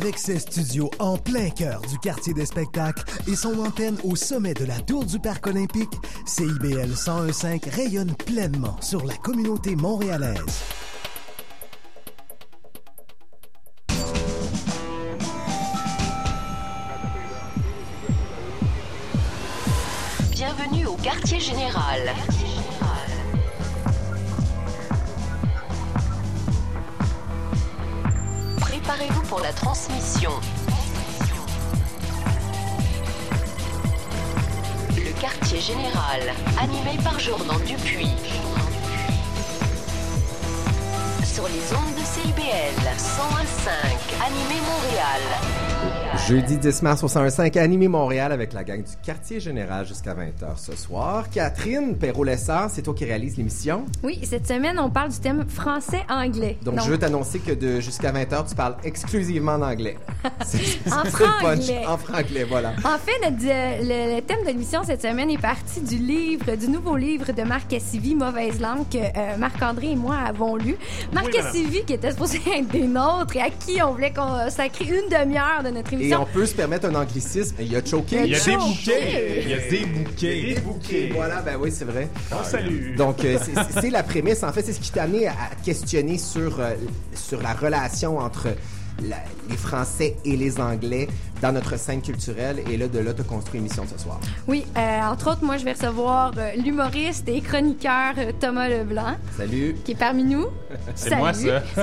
Avec ses studios en plein cœur du quartier des spectacles et son antenne au sommet de la tour du Parc olympique, CIBL 1015 rayonne pleinement sur la communauté montréalaise. Bienvenue au quartier général. Pour la transmission. Le quartier général, animé par Jordan Dupuis. Sur les ondes de CIBL 101.5, animé Montréal. Jeudi 10 mars au 101.5, animé Montréal avec la gang du quartier général jusqu'à 20h ce soir. Catherine Perrault-Lessard, c'est toi qui réalise l'émission. Oui, cette semaine, on parle du thème français-anglais. Donc, je veux t'annoncer que de jusqu'à 20h, tu parles exclusivement en anglais. C'est- c'est En ça le punch. franglais. En franglais, voilà. En fait, notre, euh, le, le thème de l'émission cette semaine est parti du livre, du nouveau livre de Marc Cassivi, Mauvaise langue, que euh, Marc-André et moi avons lu. Marc Oui. Cassivi, qui était supposé être des nôtres et à qui on voulait consacrer une demi-heure de notre Et on peut se permettre un anglicisme. Il a choqué. Il y a des bouquets. Il y a des bouquets. Des bouquets. Voilà, ben oui, c'est vrai. On salue. Donc, euh, c'est- la prémisse. En fait, c'est ce qui t'a amené à à questionner sur, euh, sur la relation entre la- les Français et les Anglais dans notre scène culturelle. Et là, de là, tu as construit une émission de ce soir. Oui, euh, entre autres, moi, je vais recevoir euh, l'humoriste et chroniqueur euh, Thomas Leblanc, Salut. qui est parmi nous. C'est moi, ça.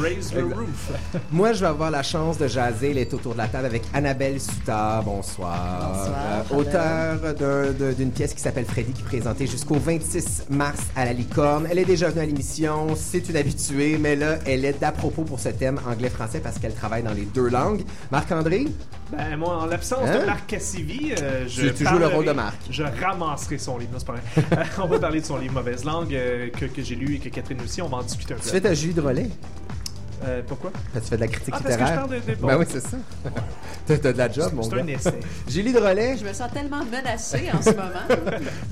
Raise the roof. Moi, je vais avoir la chance de jaser. Elle est autour de la table avec Annabelle Soutard. Bonsoir. Bonsoir, Euh, auteur d'une pièce qui s'appelle Freddy, qui est présentée jusqu'au 26 mars à la Licorne. Elle est déjà venue à l'émission. C'est une habituée, mais là, elle est d'à propos pour ce thème anglais-français parce qu'elle travaille dans les deux langues. Ben, moi, en l'absence Hein? de Marc Cassivi, euh, je. Tu- tu joues le rôle de Marc. Je ramasserai son livre. Non, c'est pas vrai. On va parler de son livre Mauvaise langue euh, que, que j'ai lu et que Catherine aussi. On va en discuter un peu. Tu fais ta Julie de relais? Euh, pourquoi? Tu fais de la critique Ah, parce que je parle de- de- bon. Ben oui, c'est ça. T'as t'as de la job, mon C'est gars. un essai. Julie de relais? Je me sens tellement menacée en ce moment.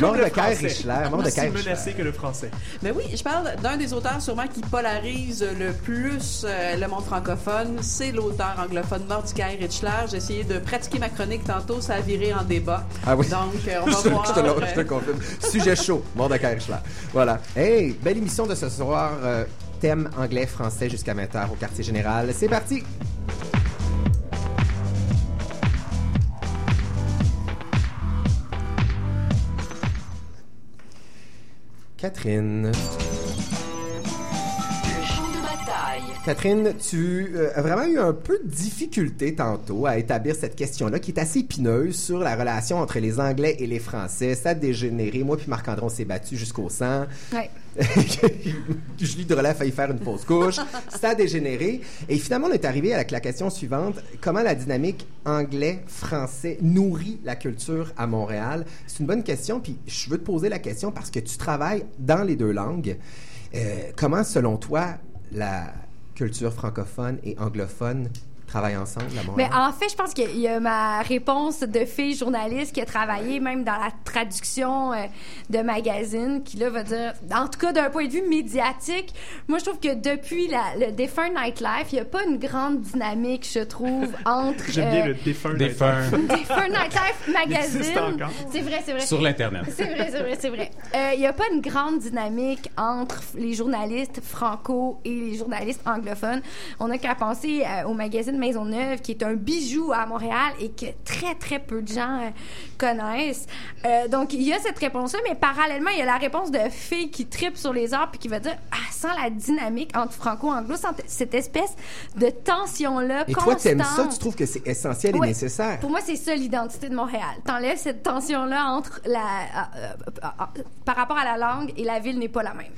Mort le français. Richler. Mort de Aussi Caire menacé Richler. que le français. Mais oui, je parle d'un des auteurs sûrement qui polarise le plus euh, le monde francophone. C'est l'auteur anglophone Mordecai Richler. J'ai essayé de pratiquer ma chronique tantôt, ça a viré en débat. Ah oui. Donc, euh, on va je, voir. je te le, je te le confirme. Sujet chaud, mort de Caire Richler. Voilà. Hey, belle émission de ce soir. Thème anglais-français jusqu'à 20h au quartier général. C'est parti! Catherine. Catherine, tu euh, as vraiment eu un peu de difficulté tantôt à établir cette question-là qui est assez épineuse sur la relation entre les Anglais et les Français. Ça a dégénéré. Moi puis Marc-André, on s'est battu jusqu'au sang. Ouais. Julie Relais a failli faire une fausse couche. Ça a dégénéré. Et finalement, on est arrivé avec la question suivante. Comment la dynamique anglais-français nourrit la culture à Montréal? C'est une bonne question. Puis je veux te poser la question parce que tu travailles dans les deux langues. Euh, comment, selon toi, la culture francophone et anglophone travaillent ensemble à Mais en fait, je pense qu'il y a ma réponse de fille journaliste qui a travaillé même dans la traduction euh, de magazines, qui là va dire, en tout cas d'un point de vue médiatique, moi je trouve que depuis la, le défunt Nightlife, il n'y a pas une grande dynamique, je trouve, entre J'aime bien euh, le défunt. Défunt. défunt Nightlife magazine. existe encore. C'est vrai, c'est vrai. Sur l'Internet. C'est vrai, c'est vrai, c'est vrai. Euh, Il n'y a pas une grande dynamique entre les journalistes franco et les journalistes anglophones. On n'a qu'à penser euh, au magazine Maisonneuve, qui est un bijou à Montréal et que très, très peu de gens euh, connaissent. Euh, donc, il y a cette réponse-là, mais parallèlement, il y a la réponse de filles qui tripe sur les arts puis qui va dire, ah, sans la dynamique entre franco-anglo, sans cette espèce de tension-là Et toi, t'aimes ça? constante. Tu trouves que c'est essentiel et nécessaire? Pour moi, c'est ça l'identité de Montréal. T'enlèves cette tension-là entre la, euh, par rapport à la langue et la ville n'est pas la même.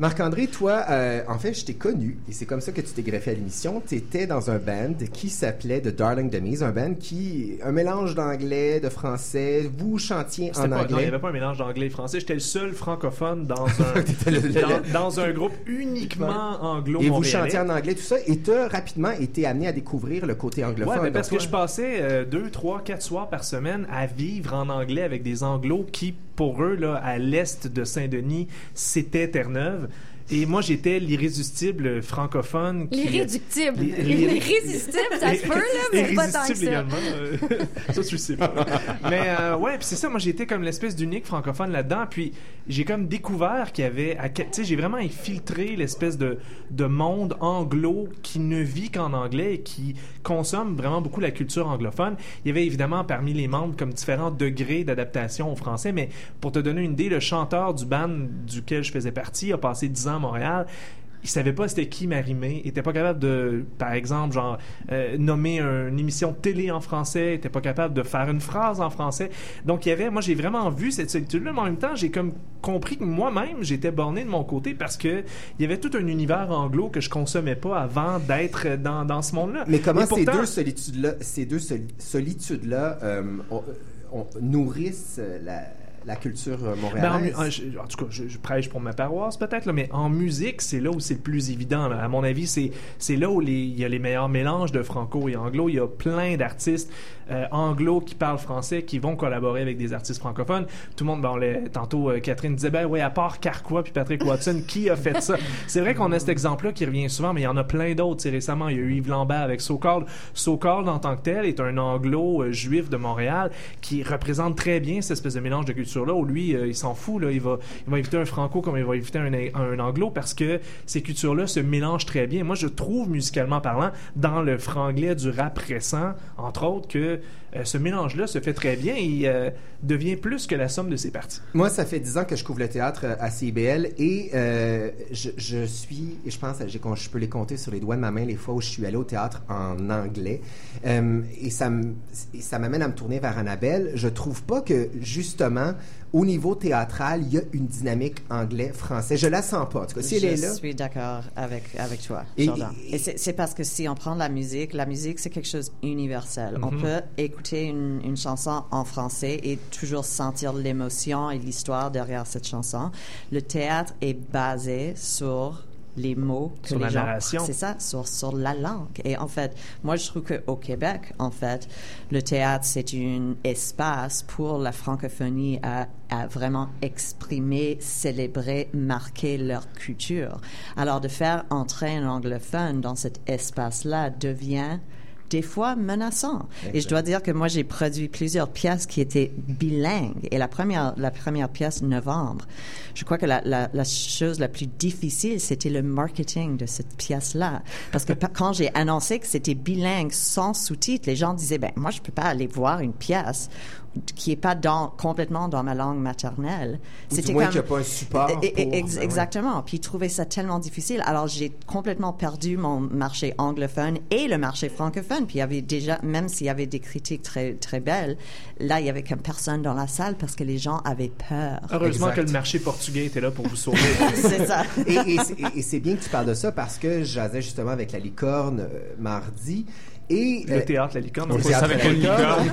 Marc-André, toi, euh, en fait, je t'ai connu, et c'est comme ça que tu t'es greffé à l'émission. Tu étais dans un band qui s'appelait The Darling Dummies, un band qui, un mélange d'anglais, de français. Vous chantiez en pas- non, il n'y anglais. avait pas un mélange d'anglais et français. J'étais le seul francophone dans un, le- dans, dans un groupe uniquement anglo et vous chantiez en anglais, tout ça, et tu as rapidement été amené à découvrir le côté anglophone. Ouais, mais parce que je passais euh, deux, trois, quatre soirs par semaine à vivre en anglais avec des anglos qui, pour eux, là, à l'est de Saint-Denis, c'était Terre-Neuve. Et moi, j'étais l'irrésistible francophone. qui- L'irréductible. L'irrésistible, ça se peut, là, mais pas tant que ça. également. euh, ça, tu le sais pas. Mais euh, ouais, puis c'est ça, moi j'étais comme l'espèce d'unique francophone là-dedans. Puis j'ai comme découvert qu'il y avait. Tu sais, j'ai vraiment infiltré l'espèce de, de monde anglo qui ne vit qu'en anglais et qui consomme vraiment beaucoup la culture anglophone. Il y avait évidemment parmi les membres comme différents degrés d'adaptation au français, mais pour te donner une idée, le chanteur du band duquel je faisais partie a passé 10 ans à Montréal il savait pas c'était qui Marimé, il était pas capable de, par exemple, genre euh, nommer une émission de télé en français, il était pas capable de faire une phrase en français. Donc il y avait, moi j'ai vraiment vu cette solitude-là, mais en même temps j'ai comme compris que moi-même j'étais borné de mon côté parce que il y avait tout un univers anglo que je consommais pas avant d'être dans, dans ce monde-là. Mais comment ces deux solitudes-là, ces deux soli- solitudes-là euh, on- on- nourrissent la, la culture euh, Ben, en, montréalaise? en- je- en tout cas, je, je prêche pour ma paroisse peut-être, mais en musique, c'est là où c'est le plus évident. là. À mon avis, c'est c'est là où les- il y a les meilleurs mélanges de franco et anglo. Il y a plein d'artistes euh, anglo qui parlent français qui vont collaborer avec des artistes francophones. Tout le monde, bon, les- tantôt euh, Catherine disait, ben oui, à part Carquois puis Patrick Watson, qui a fait ça? C'est vrai qu'on a cet exemple-là qui revient souvent, mais il y en a plein d'autres. Récemment, il y a eu Yves Lambert avec So Called. So Called, en tant que tel, est un anglo euh, juif de Montréal qui représente très bien cette espèce de mélange de culture-là où lui, euh, il s'en fout. Là, il, va, il va éviter un franco comme il va éviter un, un anglo parce que ces cultures-là se mélangent très bien. Moi, je trouve, musicalement parlant, dans le franglais du rap récent, entre autres, que euh, ce mélange-là se fait très bien et euh, devient plus que la somme de ses parties. Moi, ça fait dix ans que je couvre le théâtre euh, à CIBL et je, je suis, je pense, je peux les compter sur les doigts de ma main les fois où je suis allé au théâtre en anglais. Et ça m'amène à me tourner vers Annabelle. Je trouve pas que, justement, au niveau théâtral, il y a une dynamique anglais-français. Je la sens pas. En tout cas, si elle je est là. suis d'accord avec, avec toi, Et- Jordan. et- Et, c'est c'est parce que si on prend la musique, la musique, c'est quelque chose d'universel. On peut écouter une, une chanson en français et toujours sentir l'émotion et l'histoire derrière cette chanson. Le théâtre est basé sur les mots que Sur les la gens... narration. C'est ça, sur, sur la langue. Et en fait, moi, je trouve qu'au Québec, en fait, le théâtre, c'est un espace pour la francophonie à, à vraiment exprimer, célébrer, marquer leur culture. Alors, de faire entrer un anglophone dans cet espace-là devient des fois menaçant. Et je dois dire que moi, j'ai produit plusieurs pièces qui étaient bilingues. Et la première, la première pièce, novembre, je crois que la, la, la chose la plus difficile, c'était le marketing de cette pièce-là. Parce que quand j'ai annoncé que c'était bilingue sans sous-titres, les gens disaient, ben, moi, je peux pas aller voir une pièce qui est pas dans, complètement dans ma langue maternelle. Du moins qu'il y a pas un support Et- et- pour- ex- ben ouais. exactement. Puis trouvaient ça tellement difficile. Alors j'ai complètement perdu mon marché anglophone et le marché francophone. Puis il y avait déjà, même s'il y avait des critiques très très belles, là il y avait comme personne dans la salle parce que les gens avaient peur. Heureusement Exact. que le marché portugais était là pour vous sauver. C'est ça. et, et c'est- et c'est bien que tu parles de ça parce que jasais justement avec la licorne euh, mardi. Et, le euh, théâtre, la licorne. on théâtre avec La une Licorne.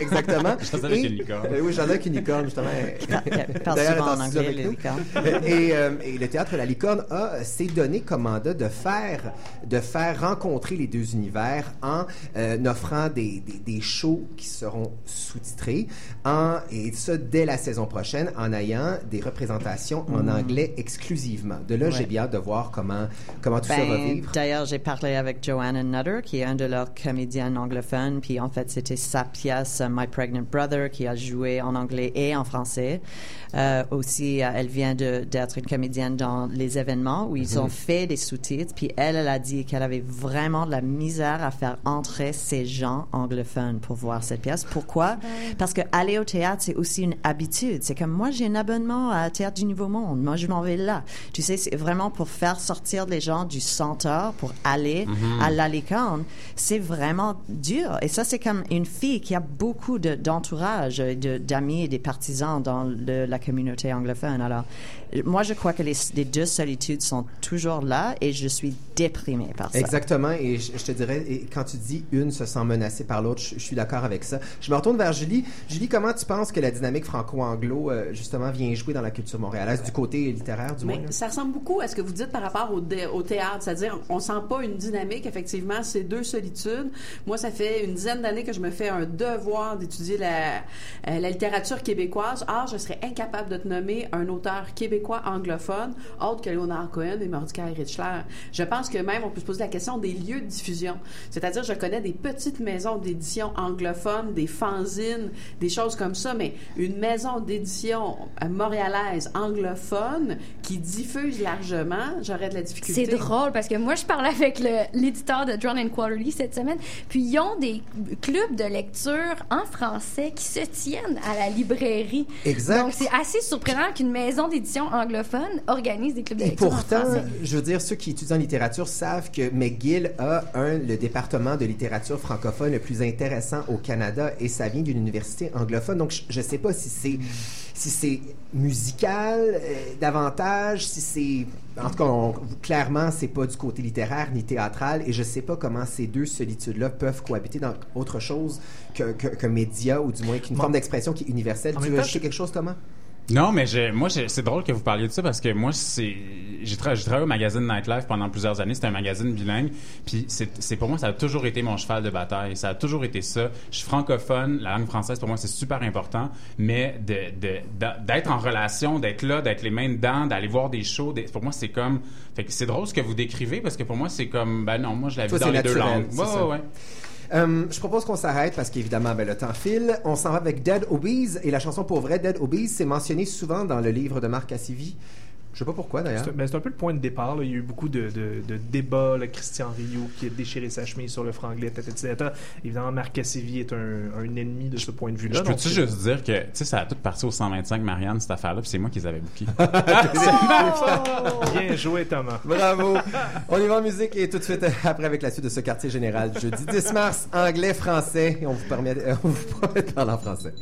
Exactement. jasais avec Et- une licorne. Euh, oui, j'en ai avec une licorne, justement. Parle D'ailleurs, souvent en anglais, avec les licornes. et, euh, et le théâtre La Licorne a s'est donné comme mandat de faire de faire rencontrer les deux univers en euh, offrant des, des, des shows qui seront sous-titrés en et ça dès la saison prochaine en ayant des représentations en anglais exclusivement. De là, j'ai Ouais. bien hâte de voir comment comment tout ça va Ben, vivre. D'ailleurs, j'ai parlé avec Joanna Nutter, qui est un de leurs comédiens anglophones, puis en fait, c'était sa pièce My Pregnant Brother qui a joué en anglais et en français. Euh, aussi, euh, elle vient d'être une comédienne dans les événements où ils ont fait des sous-titres, puis elle, elle a dit qu'elle avait vraiment de la misère à faire entrer ces gens anglophones pour voir cette pièce. Pourquoi? Parce que aller au théâtre, c'est aussi une habitude. C'est comme moi, j'ai un abonnement à Théâtre du Nouveau Monde. Moi, je m'en vais là. Tu sais, c'est vraiment pour faire sortir les gens du centre pour aller à la licorne. C'est vraiment dur. Et ça, c'est comme une fille qui a beaucoup de- d'entourage, de, d'amis et des partisans dans le- la communauté anglophone. Alors, euh, moi, je crois que les, les deux solitudes sont toujours là et je suis déprimée par ça. Exactement, et je, je te dirais, et quand tu dis une se sent menacée par l'autre, je, je suis d'accord avec ça. Je me retourne vers Julie. Julie, comment tu penses que la dynamique franco-anglo, euh, justement, vient jouer dans la culture montréalaise, du côté littéraire, du moins? Ça ressemble beaucoup à ce que vous dites par rapport au, dé- au théâtre, c'est-à-dire on sent pas une dynamique, effectivement, ces deux solitudes. Moi, ça fait une dizaine d'années que je me fais un devoir d'étudier la, euh, la littérature québécoise. Or, je serais incapable de te nommer un auteur québécois anglophone autre que Leonard Cohen et Mordecai Richler. Je pense que même on peut se poser la question des lieux de diffusion. C'est-à-dire, je connais des petites maisons d'édition anglophones, des fanzines, des choses comme ça, mais une maison d'édition euh, montréalaise anglophone qui diffuse largement, j'aurais de la difficulté. C'est drôle parce que moi, je parlais avec l'éditeur de Drone and Quarterly cette semaine, puis ils ont des clubs de lecture en français qui se tiennent à la librairie. Exact. Donc, c'est assez surprenant qu'une maison d'édition anglophone organise des clubs de Et lecture en pourtant, français. je veux dire, ceux qui étudient en littérature savent que McGill a un, le département de littérature francophone le plus intéressant au Canada et ça vient d'une université anglophone. Donc, je ne sais pas si c'est si c'est musical euh, davantage, si c'est... En tout cas, on- clairement, c'est pas du côté littéraire ni théâtral et je sais pas comment ces deux solitudes-là peuvent cohabiter dans autre chose qu'un que, média ou du moins qu'une Bon. forme d'expression qui est universelle. En tu veux ajouter quelque chose, Thomas? Non, mais j'ai- moi, c'est drôle que vous parliez de ça parce que moi, c'est, j'ai, tra- j'ai travaillé au magazine Nightlife pendant plusieurs années. C'était un magazine bilingue. Puis c'est, c'est pour moi, ça a toujours été mon cheval de bataille. Ça a toujours été ça. Je suis francophone. La langue française, pour moi, c'est super important. Mais de, d'être en relation, d'être là, d'être les mains dedans, d'aller voir des shows, pour moi, c'est comme. Fait que c'est drôle ce que vous décrivez parce que pour moi, c'est comme. Ben non, moi, je la vis dans les deux langues. Ouais, ouais, ouais. Euh, je propose qu'on s'arrête parce qu'évidemment, ben, le temps file. On s'en va avec Dead Obese et la chanson pour vrai, Dead Obese, c'est mentionné souvent dans le livre de Marc Cassivi. Je sais pas pourquoi d'ailleurs. C'est ben, c'est un peu le point de départ. là. Il y a eu beaucoup de, de, de débats. là. Christian Rioux qui a déchiré sa chemise sur le franglais, tata, tata, tata. Évidemment, Marc Cassivi est un, un ennemi de ce point de vue-là. Je peux-tu c'est- juste dire que, tu sais, ça a tout parti au 125 Marianne, cette affaire-là, puis c'est moi qui les avais bookés. Bien joué, Thomas. Bravo! On y va en musique et tout de suite après avec la suite de ce quartier général. Jeudi 10 mars, anglais, français. Et on vous, permet, euh, on vous promet de parler en français.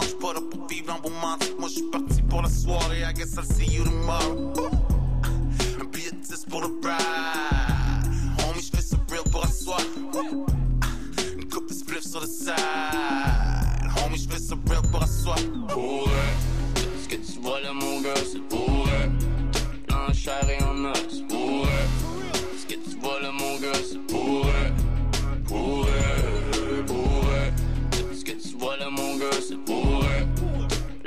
J'suis pas pour vivre dans vos mensonges. Moi j'suis parti pour la soirée, I guess I'll see you tomorrow. Un billet de 10 pour le. Homie, j'fais ça real pour asseoir. Une coupe de spliff sur le side. Homie, j'fais ça real pour asseoir. Pour eux, ce que tu vois là, mon gars, c'est pour eux. Et pour eux. Ce que tu vois là, mon gars. Eux. Ce que tu vois là, mon gars, c'est pour eux.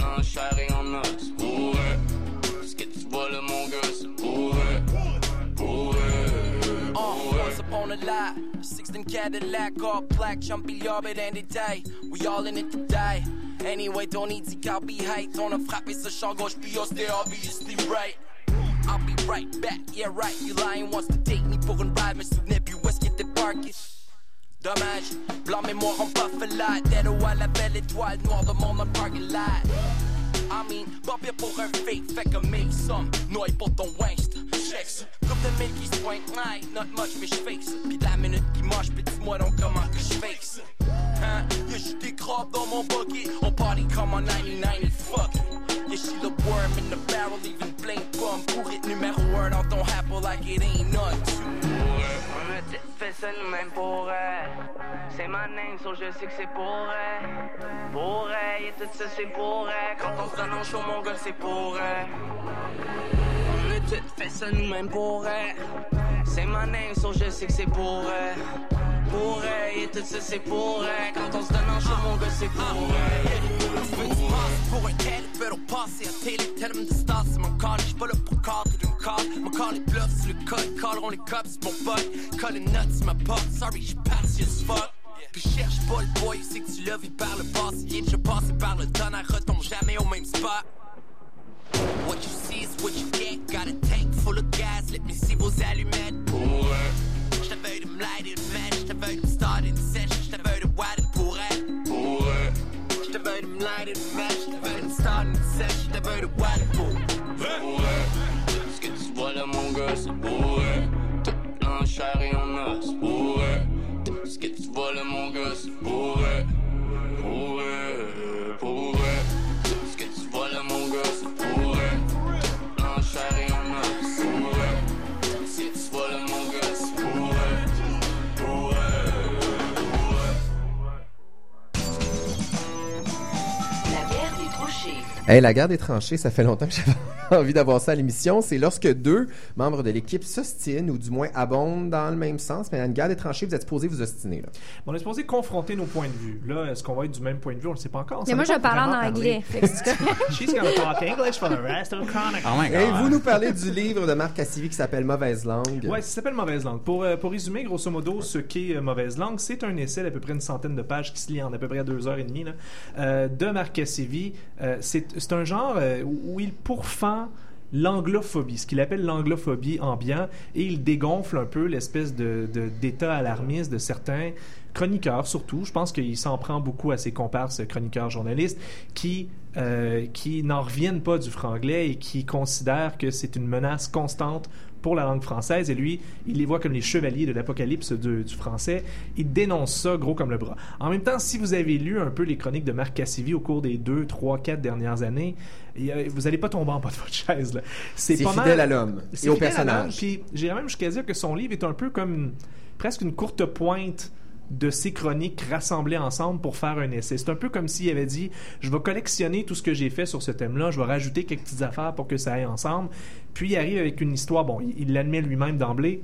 En chair et en os, pour eux. Ce que tu vois là, mon gars, c'est pour eux. Pour upon a lie, 16 Cadillac, all black, jumpy yard any day. We all in it to die. Anyway, don't need to be hate. On a frappé ce champ gauche, puis on stay obviously right. I'll be right back, yeah right. You lying wants to take me pour une ride, me souvenais plus où est-ce qu'il. Dommage, blanc mémoire en là. Dead ou à la belle étoile noire de mon parking lot. I mean, pas pire pour un fake, fait que make some noise pour ton waste. Checks, coupe de mille qui se pointe, ouais, not much, mais j'fake ça. Pis la minute qui marche, pis dis-moi donc comment que j'fake ça. Hein, y'a juste des crabes dans mon bucket. On party comme en 90-90, fuck. Yeah, she the worm in the barrel, even bum. Pour it numéro 1 dans ton apple like it ain't nothing. On a t- fait ça nous-mêmes pour elle. C'est ma name, so je sais que c'est pour elle. Pour elle, et tout ça c'est pour elle. Quand on se donne en show, mon gars, c'est pour elle. On a tout fait ça nous-mêmes pour elle. C'est ma name, so je sais que c'est pour elle. Pour elle, et tout ça c'est pour elle. Quand on se donne en show, mon gars, c'est pour elle. Pour un tel, au passé à télé, tellement de stars, c'est mon corps, j'suis pas là pour cadrer d'une carte. Mon corps les bluffs, c'est le code, colleront les cops, mon pote. Colle les nuts, ma pote, sorry, j'suis passé as fuck. Puis cherche pas le boy, c'est que tu l'as vu par le passé. Il est déjà passé par le tonnerre, retombe jamais au même spot. What you see is what you get. Got a tank full of gas, let me see vos allumettes. Pour eux, J't'avais de me light it, match veux me starter une sèche, je te veux de widen pour elle. Pour eux, Je te veux de me lighter une mèche, je te veux me starter une sèche, je te veux de widen pour pour eux. Ce que tu vois là, mon gars, c'est pour eux. Tout en chair et en os, pour eux. Ce que tu vois là, mon gars, c'est pour eux. Pour eux, Hey, la guerre des tranchées, ça fait longtemps que j'avais envie d'avoir ça à l'émission. C'est lorsque deux membres de l'équipe s'ostinent ou du moins abondent dans le même sens. Mais à une guerre des tranchées, vous êtes supposés vous ostiner. Là. On est supposé confronter nos points de vue. Là, est-ce qu'on va être du même point de vue? On ne le sait pas encore. Mais moi, je parle en anglais. She's gonna talk English for the rest of the chronicle. Oh my Et vous nous parlez du livre de Marc Cassivi qui s'appelle Mauvaise langue. Ouais, ça s'appelle Mauvaise langue. Pour, euh, pour résumer, grosso modo, ce qu'est euh, Mauvaise langue, c'est un essai d'à peu près une centaine de pages qui se lit en à peu près deux heures et demie là, euh, de Marc Cassivi. Euh, c'est c'est un genre euh, où il pourfend l'anglophobie, ce qu'il appelle l'anglophobie ambiant, et il dégonfle un peu l'espèce de, d'état alarmiste de certains chroniqueurs, surtout. Je pense qu'il s'en prend beaucoup à ses comparses chroniqueurs journalistes qui, euh, qui n'en reviennent pas du franglais et qui considèrent que c'est une menace constante pour la langue française. Et lui, il les voit comme les chevaliers de l'apocalypse du français. Il dénonce ça gros comme le bras. En même temps, si vous avez lu un peu les chroniques de Marc Cassivi au cours des deux, trois, quatre dernières années, vous n'allez pas tomber en bas de votre chaise. C'est pas fidèle mal- à l'homme c'est et au personnage. Puis j'irais même jusqu'à dire que son livre est un peu comme presque une courte pointe de ces chroniques rassemblées ensemble pour faire un essai. C'est un peu comme s'il avait dit je vais collectionner tout ce que j'ai fait sur ce thème-là, je vais rajouter quelques petites affaires pour que ça aille ensemble. Puis il arrive avec une histoire, bon, il il l'admet lui-même d'emblée,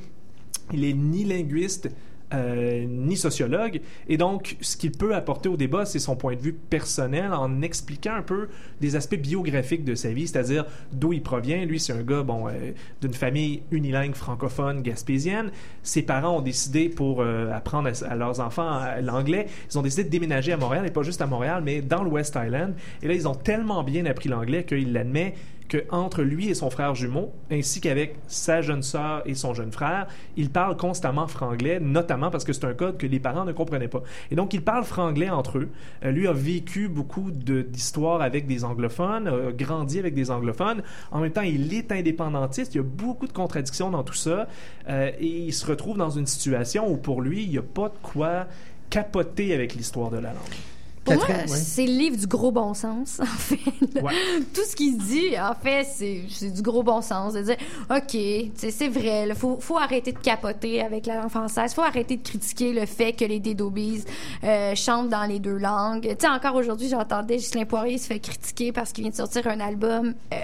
il est ni linguiste euh, ni sociologue. Et donc, ce qu'il peut apporter au débat, c'est son point de vue personnel en expliquant un peu des aspects biographiques de sa vie, c'est-à-dire d'où il provient. Lui, c'est un gars bon, euh, d'une famille unilingue francophone gaspésienne. Ses parents ont décidé, pour euh, apprendre à, leurs enfants l'anglais, ils ont décidé de déménager à Montréal, et pas juste à Montréal, mais dans le West Island. Et là, ils ont tellement bien appris l'anglais qu'il l'admet que entre lui et son frère jumeau, ainsi qu'avec sa jeune sœur et son jeune frère, il parle constamment franglais, notamment parce que c'est un code que les parents ne comprenaient pas. Et donc, ils parlent franglais entre eux. Euh, lui a vécu beaucoup d'histoires avec des anglophones, a grandi avec des anglophones. En même temps, il est indépendantiste. Il y a beaucoup de contradictions dans tout ça. Euh, et il se retrouve dans une situation où, pour lui, il n'y a pas de quoi capoter avec l'histoire de la langue. Pour moi, ouais. c'est le livre du gros bon sens, en fait. Ouais. Tout ce qu'il dit, en fait, c'est c'est du gros bon sens. De dire, OK, c'est vrai, il faut, faut arrêter de capoter avec la langue française. faut arrêter de critiquer le fait que les Dédobis euh, chantent dans les deux langues. Tu sais, encore aujourd'hui, j'entendais Ghislain Poirier se fait critiquer parce qu'il vient de sortir un album euh,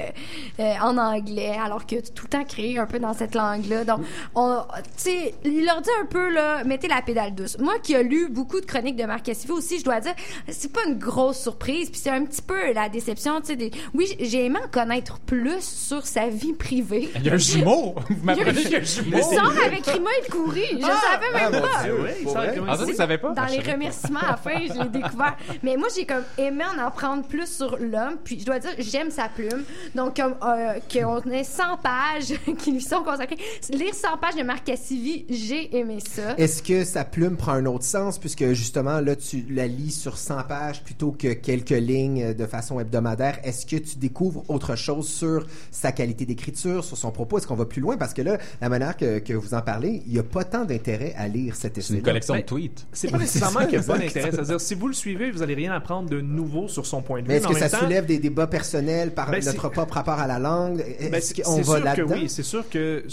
euh, en anglais, alors que tout le temps créé un peu dans cette langue-là. Donc, on, tu sais, il leur dit un peu, là, mettez la pédale douce. Moi qui ai lu beaucoup de chroniques de Marc Cassivi aussi, je dois dire, c'est pas une grosse surprise, puis c'est un petit peu la déception, tu sais. des- Oui, j'ai aimé en connaître plus sur sa vie privée. Il y a un jumeau. Vous m'apprenez qu'il y a un jumeau. Il sort avec Rima et Coury. Je savais même Ah, pas. Dieu, oui, ça, Ah, ça, vous savez pas? Dans Ah, les savais. remerciements à la fin, je l'ai découvert. Mais moi, j'ai comme aimé en apprendre plus sur l'homme. Puis je dois dire, j'aime sa plume. Donc, comme euh, qu'on ait 100 pages qui lui sont consacrées. Lire 100 pages de Marc Cassivi, j'ai aimé ça. Est-ce que sa plume prend un autre sens puisque justement là tu la lis sur 100 pages plutôt que quelques lignes de façon hebdomadaire Est-ce que tu découvres autre chose sur sa qualité d'écriture, sur son propos? Est-ce qu'on va plus loin? Parce que là la manière que, que vous en parlez, il y a pas tant d'intérêt à lire cet C'est essai. une collection de Ben, tweets. C'est pas c'est nécessairement qu'il n'y a pas d'intérêt. C'est-à-dire, si vous le suivez, vous allez rien apprendre de nouveau sur son point de vue. Mais est-ce que ça temps, soulève des débats personnels par Ben, c'est- notre propre rapport à la langue? Ben, Est-ce c'est qu'on c'est va sûr que là-dedans? oui, c'est sûr que euh,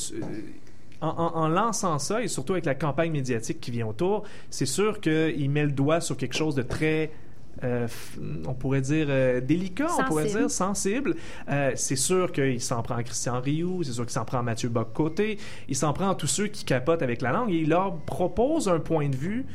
en, en- en lançant ça et surtout avec la campagne médiatique qui vient autour, c'est sûr qu'il met le doigt sur quelque chose de très euh, on pourrait dire euh, délicat, on pourrait dire sensible. Euh, c'est sûr qu'il s'en prend à Christian Rioux, c'est sûr qu'il s'en prend à Mathieu Bock-Côté, il s'en prend à tous ceux qui capotent avec la langue. Et il leur propose un point de vue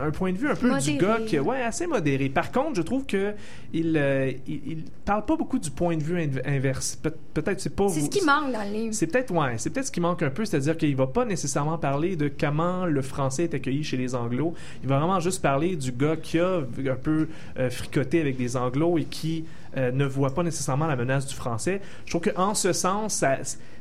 un point de vue un peu Modéré. du gars qui ouais assez modéré. Par contre, je trouve que il, euh, il, il parle pas beaucoup du point de vue inv- inverse. Pe- peut-être c'est pas C'est ce qui manque dans le livre. c'est peut-être ouais, c'est peut-être ce qui manque un peu, c'est-à-dire qu'il va pas nécessairement parler de comment le français est accueilli chez les anglos. Il va vraiment juste parler du gars qui a un peu euh, fricoté avec des anglos et qui euh, ne voit pas nécessairement la menace du français. Je trouve qu'en ce sens,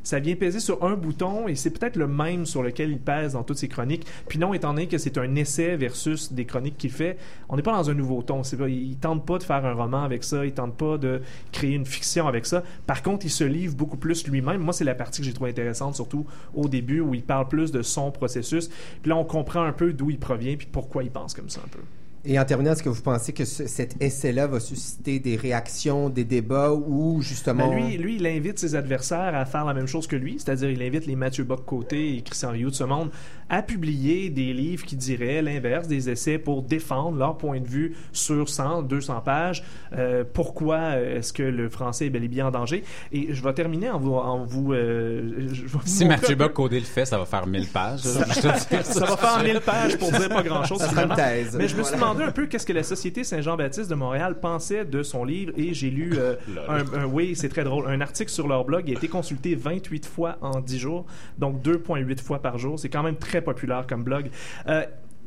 ça, vient peser sur un bouton et c'est peut-être le même sur lequel il pèse dans toutes ses chroniques. Puis non, étant donné que c'est un essai versus des chroniques qu'il fait, on n'est pas dans un nouveau ton. Pas, il tente pas de faire un roman avec ça, il tente pas de créer une fiction avec ça. Par contre, il se livre beaucoup plus lui-même. Moi, c'est la partie que j'ai trouvé intéressante, surtout au début, où il parle plus de son processus. Puis là, on comprend un peu d'où il provient puis pourquoi il pense comme ça un peu. Et en terminant, est-ce que vous pensez que ce- cet essai-là va susciter des réactions, des débats ou justement... Ben, lui, lui, il invite ses adversaires à faire la même chose que lui, c'est-à-dire il invite les Mathieu Bock-Côté et Christian Rioux de ce monde à publier des livres qui diraient l'inverse, des essais pour défendre leur point de vue sur 100, 200 pages. Euh, pourquoi est-ce que le français est bel et bien en danger? Et je vais terminer en vous... En vous euh, je vais vous Si Mathieu un peu- Bock codé le fait, ça va faire 1000 pages. ça, va faire 1000 pages pour dire pas grand-chose. Ça sera une finalement. thèse. Mais je me suis Voilà. Demandé un peu qu'est-ce que la Société Saint-Jean-Baptiste de Montréal pensait de son livre et j'ai lu euh, un, un- oui, c'est très drôle, un article sur leur blog. Il a été consulté 28 fois en 10 jours, donc 2,8 fois par jour. C'est quand même très populaire comme blog. Euh,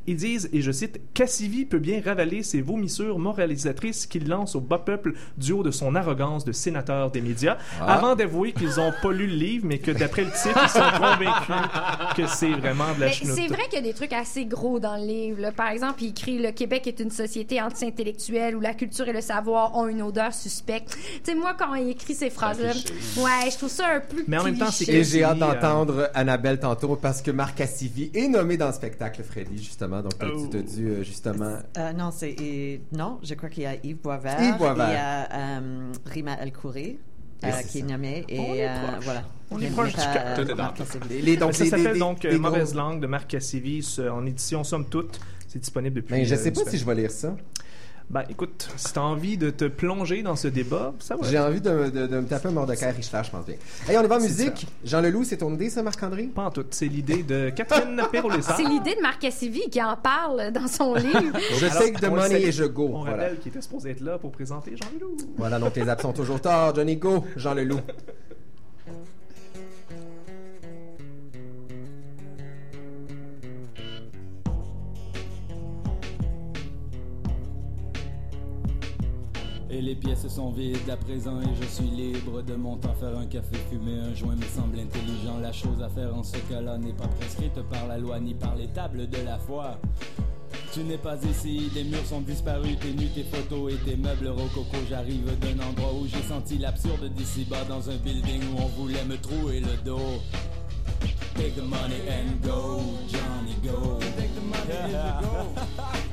ils disent, et je cite, Cassivi peut bien ravaler ses vomissures moralisatrices qu'il lance au bas peuple du haut de son arrogance de sénateur des médias, Ah. avant d'avouer qu'ils ont pas lu le livre, mais que d'après le titre, ils sont convaincus que c'est vraiment de la c'est vrai qu'il y a des trucs assez gros dans le livre. là. Par exemple, il écrit Le Québec est une société anti-intellectuelle où la culture et le savoir ont une odeur suspecte. Tu sais, moi, quand il écrit ces phrases-là, ouais, je trouve ça un peu. Mais en même temps, c'est. Et j'ai hâte euh, d'entendre Annabelle tantôt parce que Marc Cassivi est nommé dans le spectacle Freddy, justement. Donc, tu t'as dû, euh, justement... Euh, non, c'est et- non, je crois qu'il y a Yves Boisvert, Yves Boisvert. il y a euh, Rima El Khoury euh, qui est nommé et On est euh, proche. voilà. On est proche du euh, Tout est dans Les, les- donc, ça s'appelle des- donc des gros- Mauvaise langue de Marc Cassivi ce- en édition somme toute. C'est disponible depuis. Ben, je euh, sais pas si je vais lire ça. Ben, écoute, si t'as envie de te plonger dans ce débat, ça va. J'ai envie de, de- de me taper un Mordecai Richler, je pense bien. Hey, on y va en musique. Jean Leloup, c'est ton idée, ça, Marc-André? Pas en tout. C'est l'idée de Catherine Perrault-Lessard. C'est l'idée de Marc Cassivi qui en parle dans son livre. Je Alors, take the money et je go. On Voilà. rappelle qu'il était supposé être là pour présenter Jean Leloup. Voilà, donc les absents toujours tard. Johnny Go, Jean Leloup. Et les pièces sont vides à présent et je suis libre de mon temps faire un café, fumer un joint me semble intelligent. La chose à faire en ce cas-là n'est pas prescrite par la loi ni par les tables de la foi. Tu n'es pas ici, les murs sont disparus, tes nus, tes photos et tes meubles rococo. J'arrive d'un endroit où j'ai senti l'absurde d'ici-bas dans un building où on voulait me trouer le dos. Take the money and go, Johnny go. Take the money and go.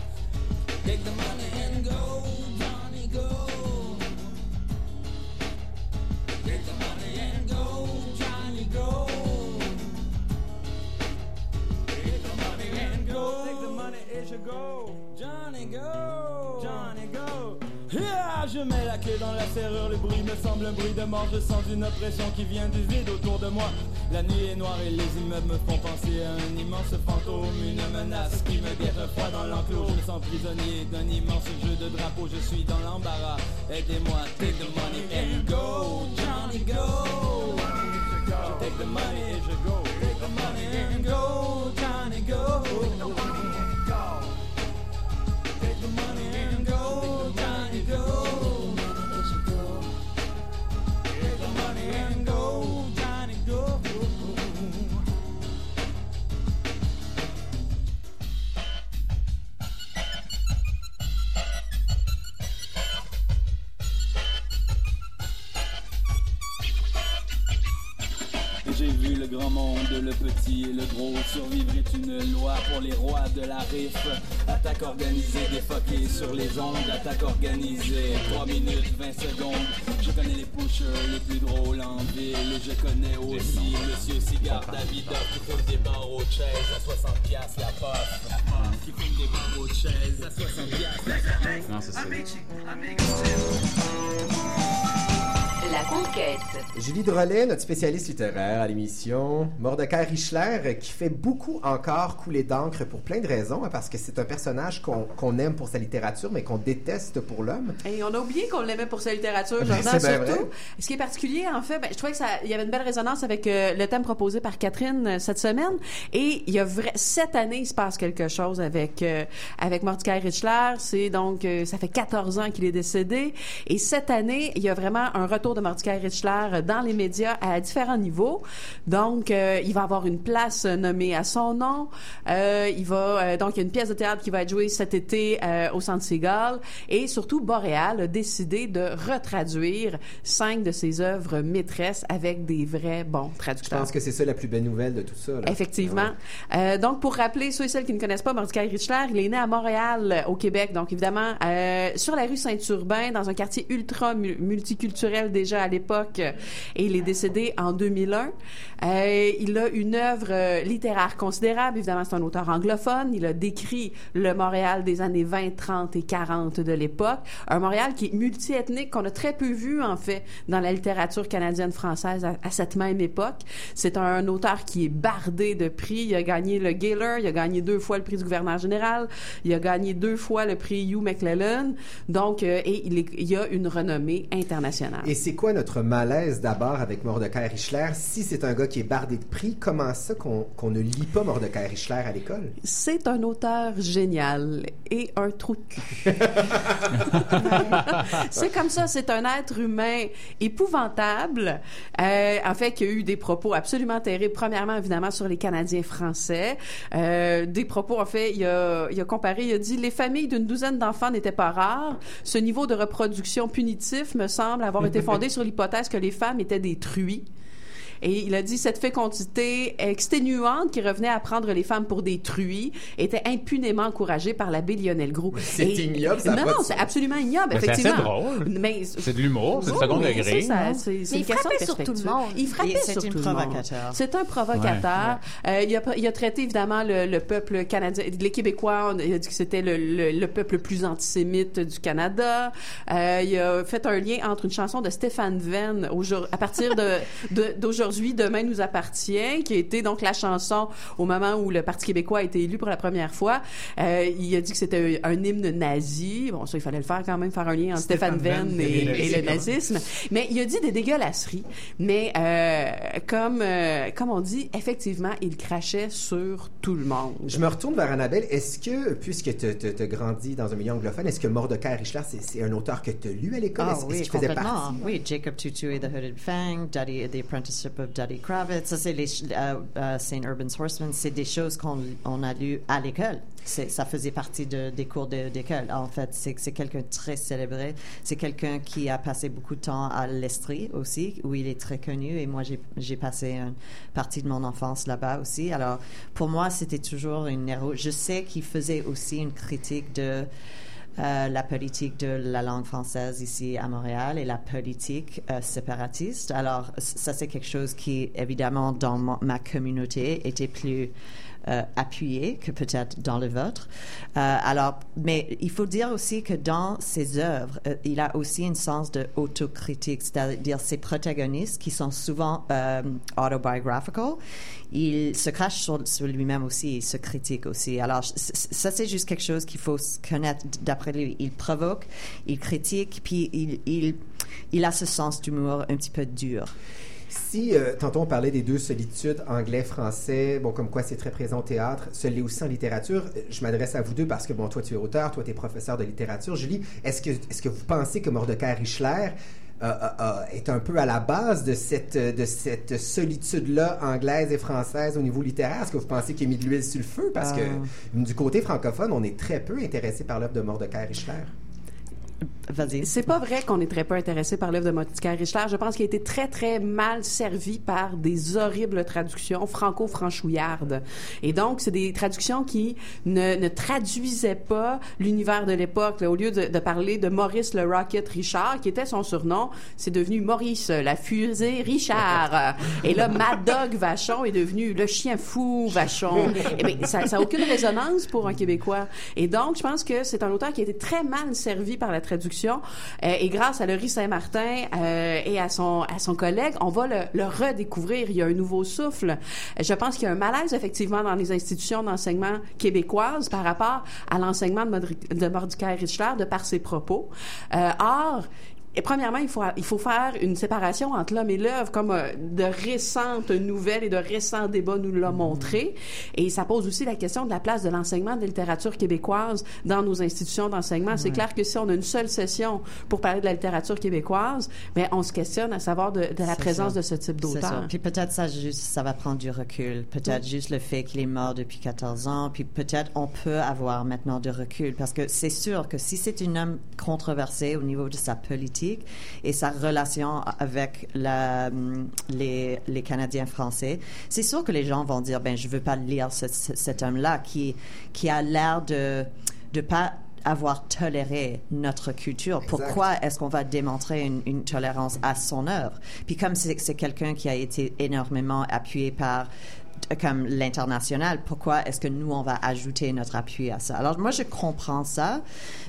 Take the money and go, je mets la clé dans la serrure, le bruit me semble un bruit de mort. Je sens une oppression qui vient du vide autour de moi. La nuit est noire et les immeubles me font penser à un immense fantôme, une menace qui me guette froid dans l'enclos. Je me sens prisonnier d'un immense jeu de drapeau. Je suis dans l'embarras. Aidez-moi, take the money and go, Johnny go. Take the money je go. Take the money and go, Johnny go. Grand monde, le petit et le gros. Survivre est une loi pour les rois de la riff. Attaque organisée, défoquée sur les ondes. Attaque organisée, 3 minutes, 20 secondes. Je connais les pushers les plus drôles en ville. Je connais aussi Monsieur Cigare Davidoff qui fume des barreaux de chaise à 60 piastres la pof. Qui fume des barreaux de chaise à 60 piastres la. Non, c'est ça. La conquête. Julie Drolet, notre spécialiste littéraire à l'émission. Mordecai Richler, euh, qui fait beaucoup encore couler d'encre pour plein de raisons, hein, parce que c'est un personnage qu'on aime pour sa littérature, mais qu'on déteste pour l'homme. Et on a oublié qu'on l'aimait pour sa littérature, Ben, Jordan, bien surtout. vrai. Ce qui est particulier, en fait, ben, je trouvais que ça, il y avait une belle résonance avec euh, le thème proposé par Catherine euh, cette semaine. Et il y a vrai, cette année, il se passe quelque chose avec euh, avec Mordecai Richler. C'est donc, euh, ça fait 14 ans qu'il est décédé. Et cette année, il y a vraiment un retour de de Richler dans les médias à différents niveaux. Donc, euh, il va avoir une place nommée à son nom. Euh, il va euh, donc il y a une pièce de théâtre qui va être jouée cet été euh, au Centre Seagull et surtout Boréal a décidé de retraduire cinq de ses œuvres maîtresses avec des vrais bons Je traducteurs. pense que c'est ça la plus belle nouvelle de tout ça. là. Effectivement. Euh, donc, pour rappeler ceux et celles qui ne connaissent pas Mordecai Richler, il est né à Montréal, euh, au Québec. Donc, évidemment, euh, sur la rue Saint-Urbain, dans un quartier ultra mu- multiculturel déjà à l'époque, euh, et il est décédé en 2001. Euh, il a une œuvre euh, littéraire considérable. Évidemment, c'est un auteur anglophone. Il a décrit le Montréal des années 20, 30 et 40 de l'époque. Un Montréal qui est multiethnique, qu'on a très peu vu, en fait, dans la littérature canadienne-française à, à cette même époque. C'est un auteur qui est bardé de prix. Il a gagné le Gaylor, il a gagné deux fois le prix du gouverneur général, il a gagné deux fois le prix Hugh McClellan. Donc, euh, et il, est- il a une renommée internationale. Et c'est quoi notre malaise d'abord avec Mordecai Richler? Si c'est un gars qui est bardé de prix, comment ça qu'on qu'on ne lit pas Mordecai Richler à l'école? C'est un auteur génial et un trou de cul. c'est comme ça, c'est un être humain épouvantable, euh, en fait, qui a eu des propos absolument terribles. Premièrement, évidemment, sur les Canadiens français. Euh, des propos, en fait, il a, il a comparé, il a dit, les familles d'une douzaine d'enfants n'étaient pas rares. Ce niveau de reproduction punitif me semble avoir été fondé sur l'hypothèse que les femmes étaient des truies. Et il a dit cette fécondité exténuante qui revenait à prendre les femmes pour des truies était impunément encouragée par l'abbé Lionel Gros. C'est ignoble, ça Non, non, c'est absolument ignoble, Mais c'est assez effectivement. drôle. Mais C'est de l'humour, c'est du Oui, second degré. ça, ça, Mais il frappait sur tout le monde. Il frappait sur tout le monde. provocateur. C'est un provocateur. Euh, il, a, il a traité évidemment le, le peuple canadien, les Québécois. on- Il a dit que c'était le, le- le peuple le plus antisémite du Canada. Euh, il a fait un lien entre une chanson de Stéphane Venn à partir de d'aujourd'hui, demain nous appartient, qui a été donc la chanson au moment où le Parti québécois a été élu pour la première fois. Euh, il a dit que c'était un hymne nazi. Bon, ça il fallait le faire quand même, faire un lien entre Stéphane, Venn et, et et le nazisme. Mais il a dit des dégueulasseries. Mais euh, comme euh, comme on dit, effectivement, il crachait sur tout le monde. Je me retourne vers Annabelle. Est-ce que, puisque tu as grandi dans un milieu anglophone, est-ce que Mordecai Richler, c'est c'est un auteur que tu as lu à l'école? Ah Est-ce est-ce oui, qu'il faisait complètement. partie? Oui, Jacob Tutu et The Hooded Fang, Daddy, The Apprenticeship Daddy Kravitz, ça c'est les euh, euh, Saint Urban's Horseman, c'est des choses qu'on on a lues à l'école. Ça faisait partie de, des cours d'école. En fait, c'est quelqu'un très célébré. C'est quelqu'un qui a passé beaucoup de temps à l'Estrie aussi, où il est très connu. Et moi, j'ai j'ai passé une partie de mon enfance là-bas aussi. Alors, pour moi, c'était toujours une héros. Je sais qu'il faisait aussi une critique de euh, la politique de la langue française ici à Montréal et la politique euh, séparatiste. Alors, ça, c'est quelque chose qui, évidemment, dans ma communauté, était plus euh, appuyé que peut-être dans le vôtre. Euh, alors, mais il faut dire aussi que dans ses œuvres, euh, il a aussi un sens de autocritique, c'est-à-dire ses protagonistes qui sont souvent euh, autobiographical, il se crache sur, sur lui-même aussi, il se critique aussi. Alors, ça, c'est juste quelque chose qu'il faut connaître d'après lui. Il provoque, il critique, puis il, il, il a ce sens d'humour un petit peu dur. Si, euh, tantôt on parlait des deux solitudes, anglais-français, bon, comme quoi c'est très présent au théâtre, ce l'est aussi en littérature. Euh, Je m'adresse à vous deux parce que, bon, toi tu es auteur, toi tu es professeur de littérature. Julie, est-ce que, est-ce que vous pensez que Mordecai Richler euh, est un peu à la base de cette, de cette solitude-là anglaise et française au niveau littéraire? Est-ce que vous pensez qu'il a mis de l'huile sur le feu? Parce que du côté francophone, on est très peu intéressé par l'œuvre de Mordecai Richler. Vas-y. C'est pas vrai qu'on est très peu intéressé par l'œuvre de Mordecai Richler. Je pense qu'il a été très, très mal servi par des horribles traductions franco-franchouillardes. Et donc, c'est des traductions qui ne, ne traduisaient pas l'univers de l'époque. Au lieu de, de parler de Maurice le Rocket Richard, qui était son surnom, c'est devenu Maurice la fusée Richard. Et là, Mad Dog Vachon est devenu le chien fou Vachon. Eh bien, ça n'a aucune résonance pour un Québécois. Et donc, je pense que c'est un auteur qui a été très mal servi par la traduction. Euh, et grâce à Laurie Saint-Martin euh, et à son, à son collègue, on va le, le redécouvrir. Il y a un nouveau souffle. Je pense qu'il y a un malaise, effectivement, dans les institutions d'enseignement québécoises par rapport à l'enseignement de, de Mordecai Richler de par ses propos. Euh, or, et premièrement, il faut, il faut faire une séparation entre l'homme et l'œuvre, comme euh, de récentes nouvelles et de récents débats nous l'ont montré. Et ça pose aussi la question de la place de l'enseignement de la littérature québécoise dans nos institutions d'enseignement. C'est clair que si on a une seule session pour parler de la littérature québécoise, mais on se questionne à savoir de, de la présence ça. de ce type d'auteur. Puis peut-être ça juste, ça va prendre du recul. Peut-être juste le fait qu'il est mort depuis 14 ans. Puis peut-être on peut avoir maintenant du recul parce que c'est sûr que si c'est un homme controversé au niveau de sa politique et sa relation avec la, hum, les, les Canadiens français, c'est sûr que les gens vont dire ben je veux pas lire ce- ce- cet homme-là qui qui a l'air de de pas avoir toléré notre culture. Pourquoi est-ce qu'on va démontrer une, une tolérance à son œuvre? Puis comme c'est quelqu'un qui a été énormément appuyé par comme l'international, pourquoi est-ce que nous, on va ajouter notre appui à ça? Alors, moi, je comprends ça,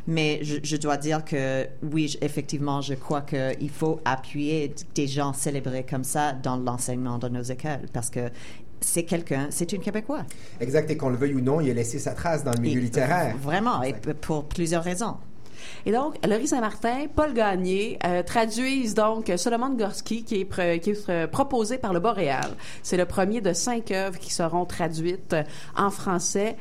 mais je, je dois dire que oui, je- effectivement, je crois qu'il faut appuyer des gens célébrés comme ça dans l'enseignement de nos écoles parce que c'est quelqu'un, c'est une Québécois. Exact, et qu'on le veuille ou non, il a laissé sa trace dans le milieu Et- littéraire. Vraiment, et pour plusieurs raisons. Et donc, Laurie Saint-Martin, Paul Gagné euh, traduisent donc Solomon Gorski, qui est, qui est euh, proposé par le Boréal. C'est le premier de cinq œuvres qui seront traduites en français.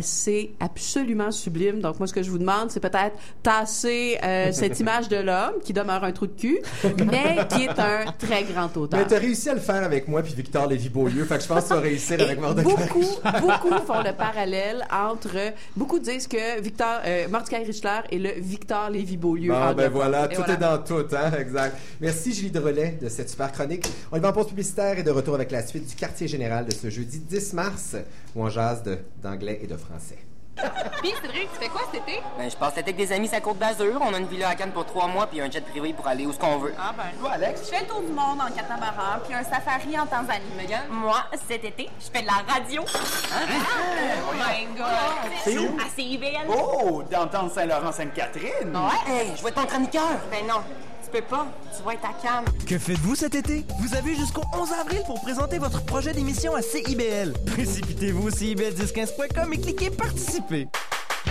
C'est absolument sublime. Donc, moi, ce que je vous demande, c'est peut-être tasser euh, cette image de l'homme, qui demeure un trou de cul, mais qui est un très grand auteur. Mais t'as réussi à le faire avec moi puis Victor Lévy-Beaulieu, fait que je pense que tu vas réussir avec Mordecai. beaucoup, beaucoup font le parallèle entre. Beaucoup disent que Victor, euh, Mordecai Richler est le Victor Lévy-Beaulieu. Bon, ben voilà, tout est dans tout, hein, exact. Merci Julie Relais de cette super chronique. On y va en pause publicitaire et de retour avec la suite du quartier général de ce jeudi 10 mars, où on jase de- d'anglais et de français. Puis, Cédric, tu fais quoi cet été? Ben, je passe l'été avec des amis à Côte d'Azur. On a une villa à Cannes pour trois mois, puis un jet privé pour aller où ce qu'on veut. Ah ben, toi, Alex? Je fais le tour du monde en catamaran, puis un safari en Tanzanie. Megan? Moi, cet été, je fais de la radio. Oh my God! C'est où? À CIBL. Oh, downtown Saint-Laurent-Sainte-Catherine. Ouais, hey, je vais être ton chroniqueur. Ben non, tu peux pas. Tu vas être à Cannes. Que faites-vous cet été? Vous avez jusqu'au 11 avril pour présenter votre projet d'émission à CIBL. Précipitez-vous cibl1015.com et cliquez participer.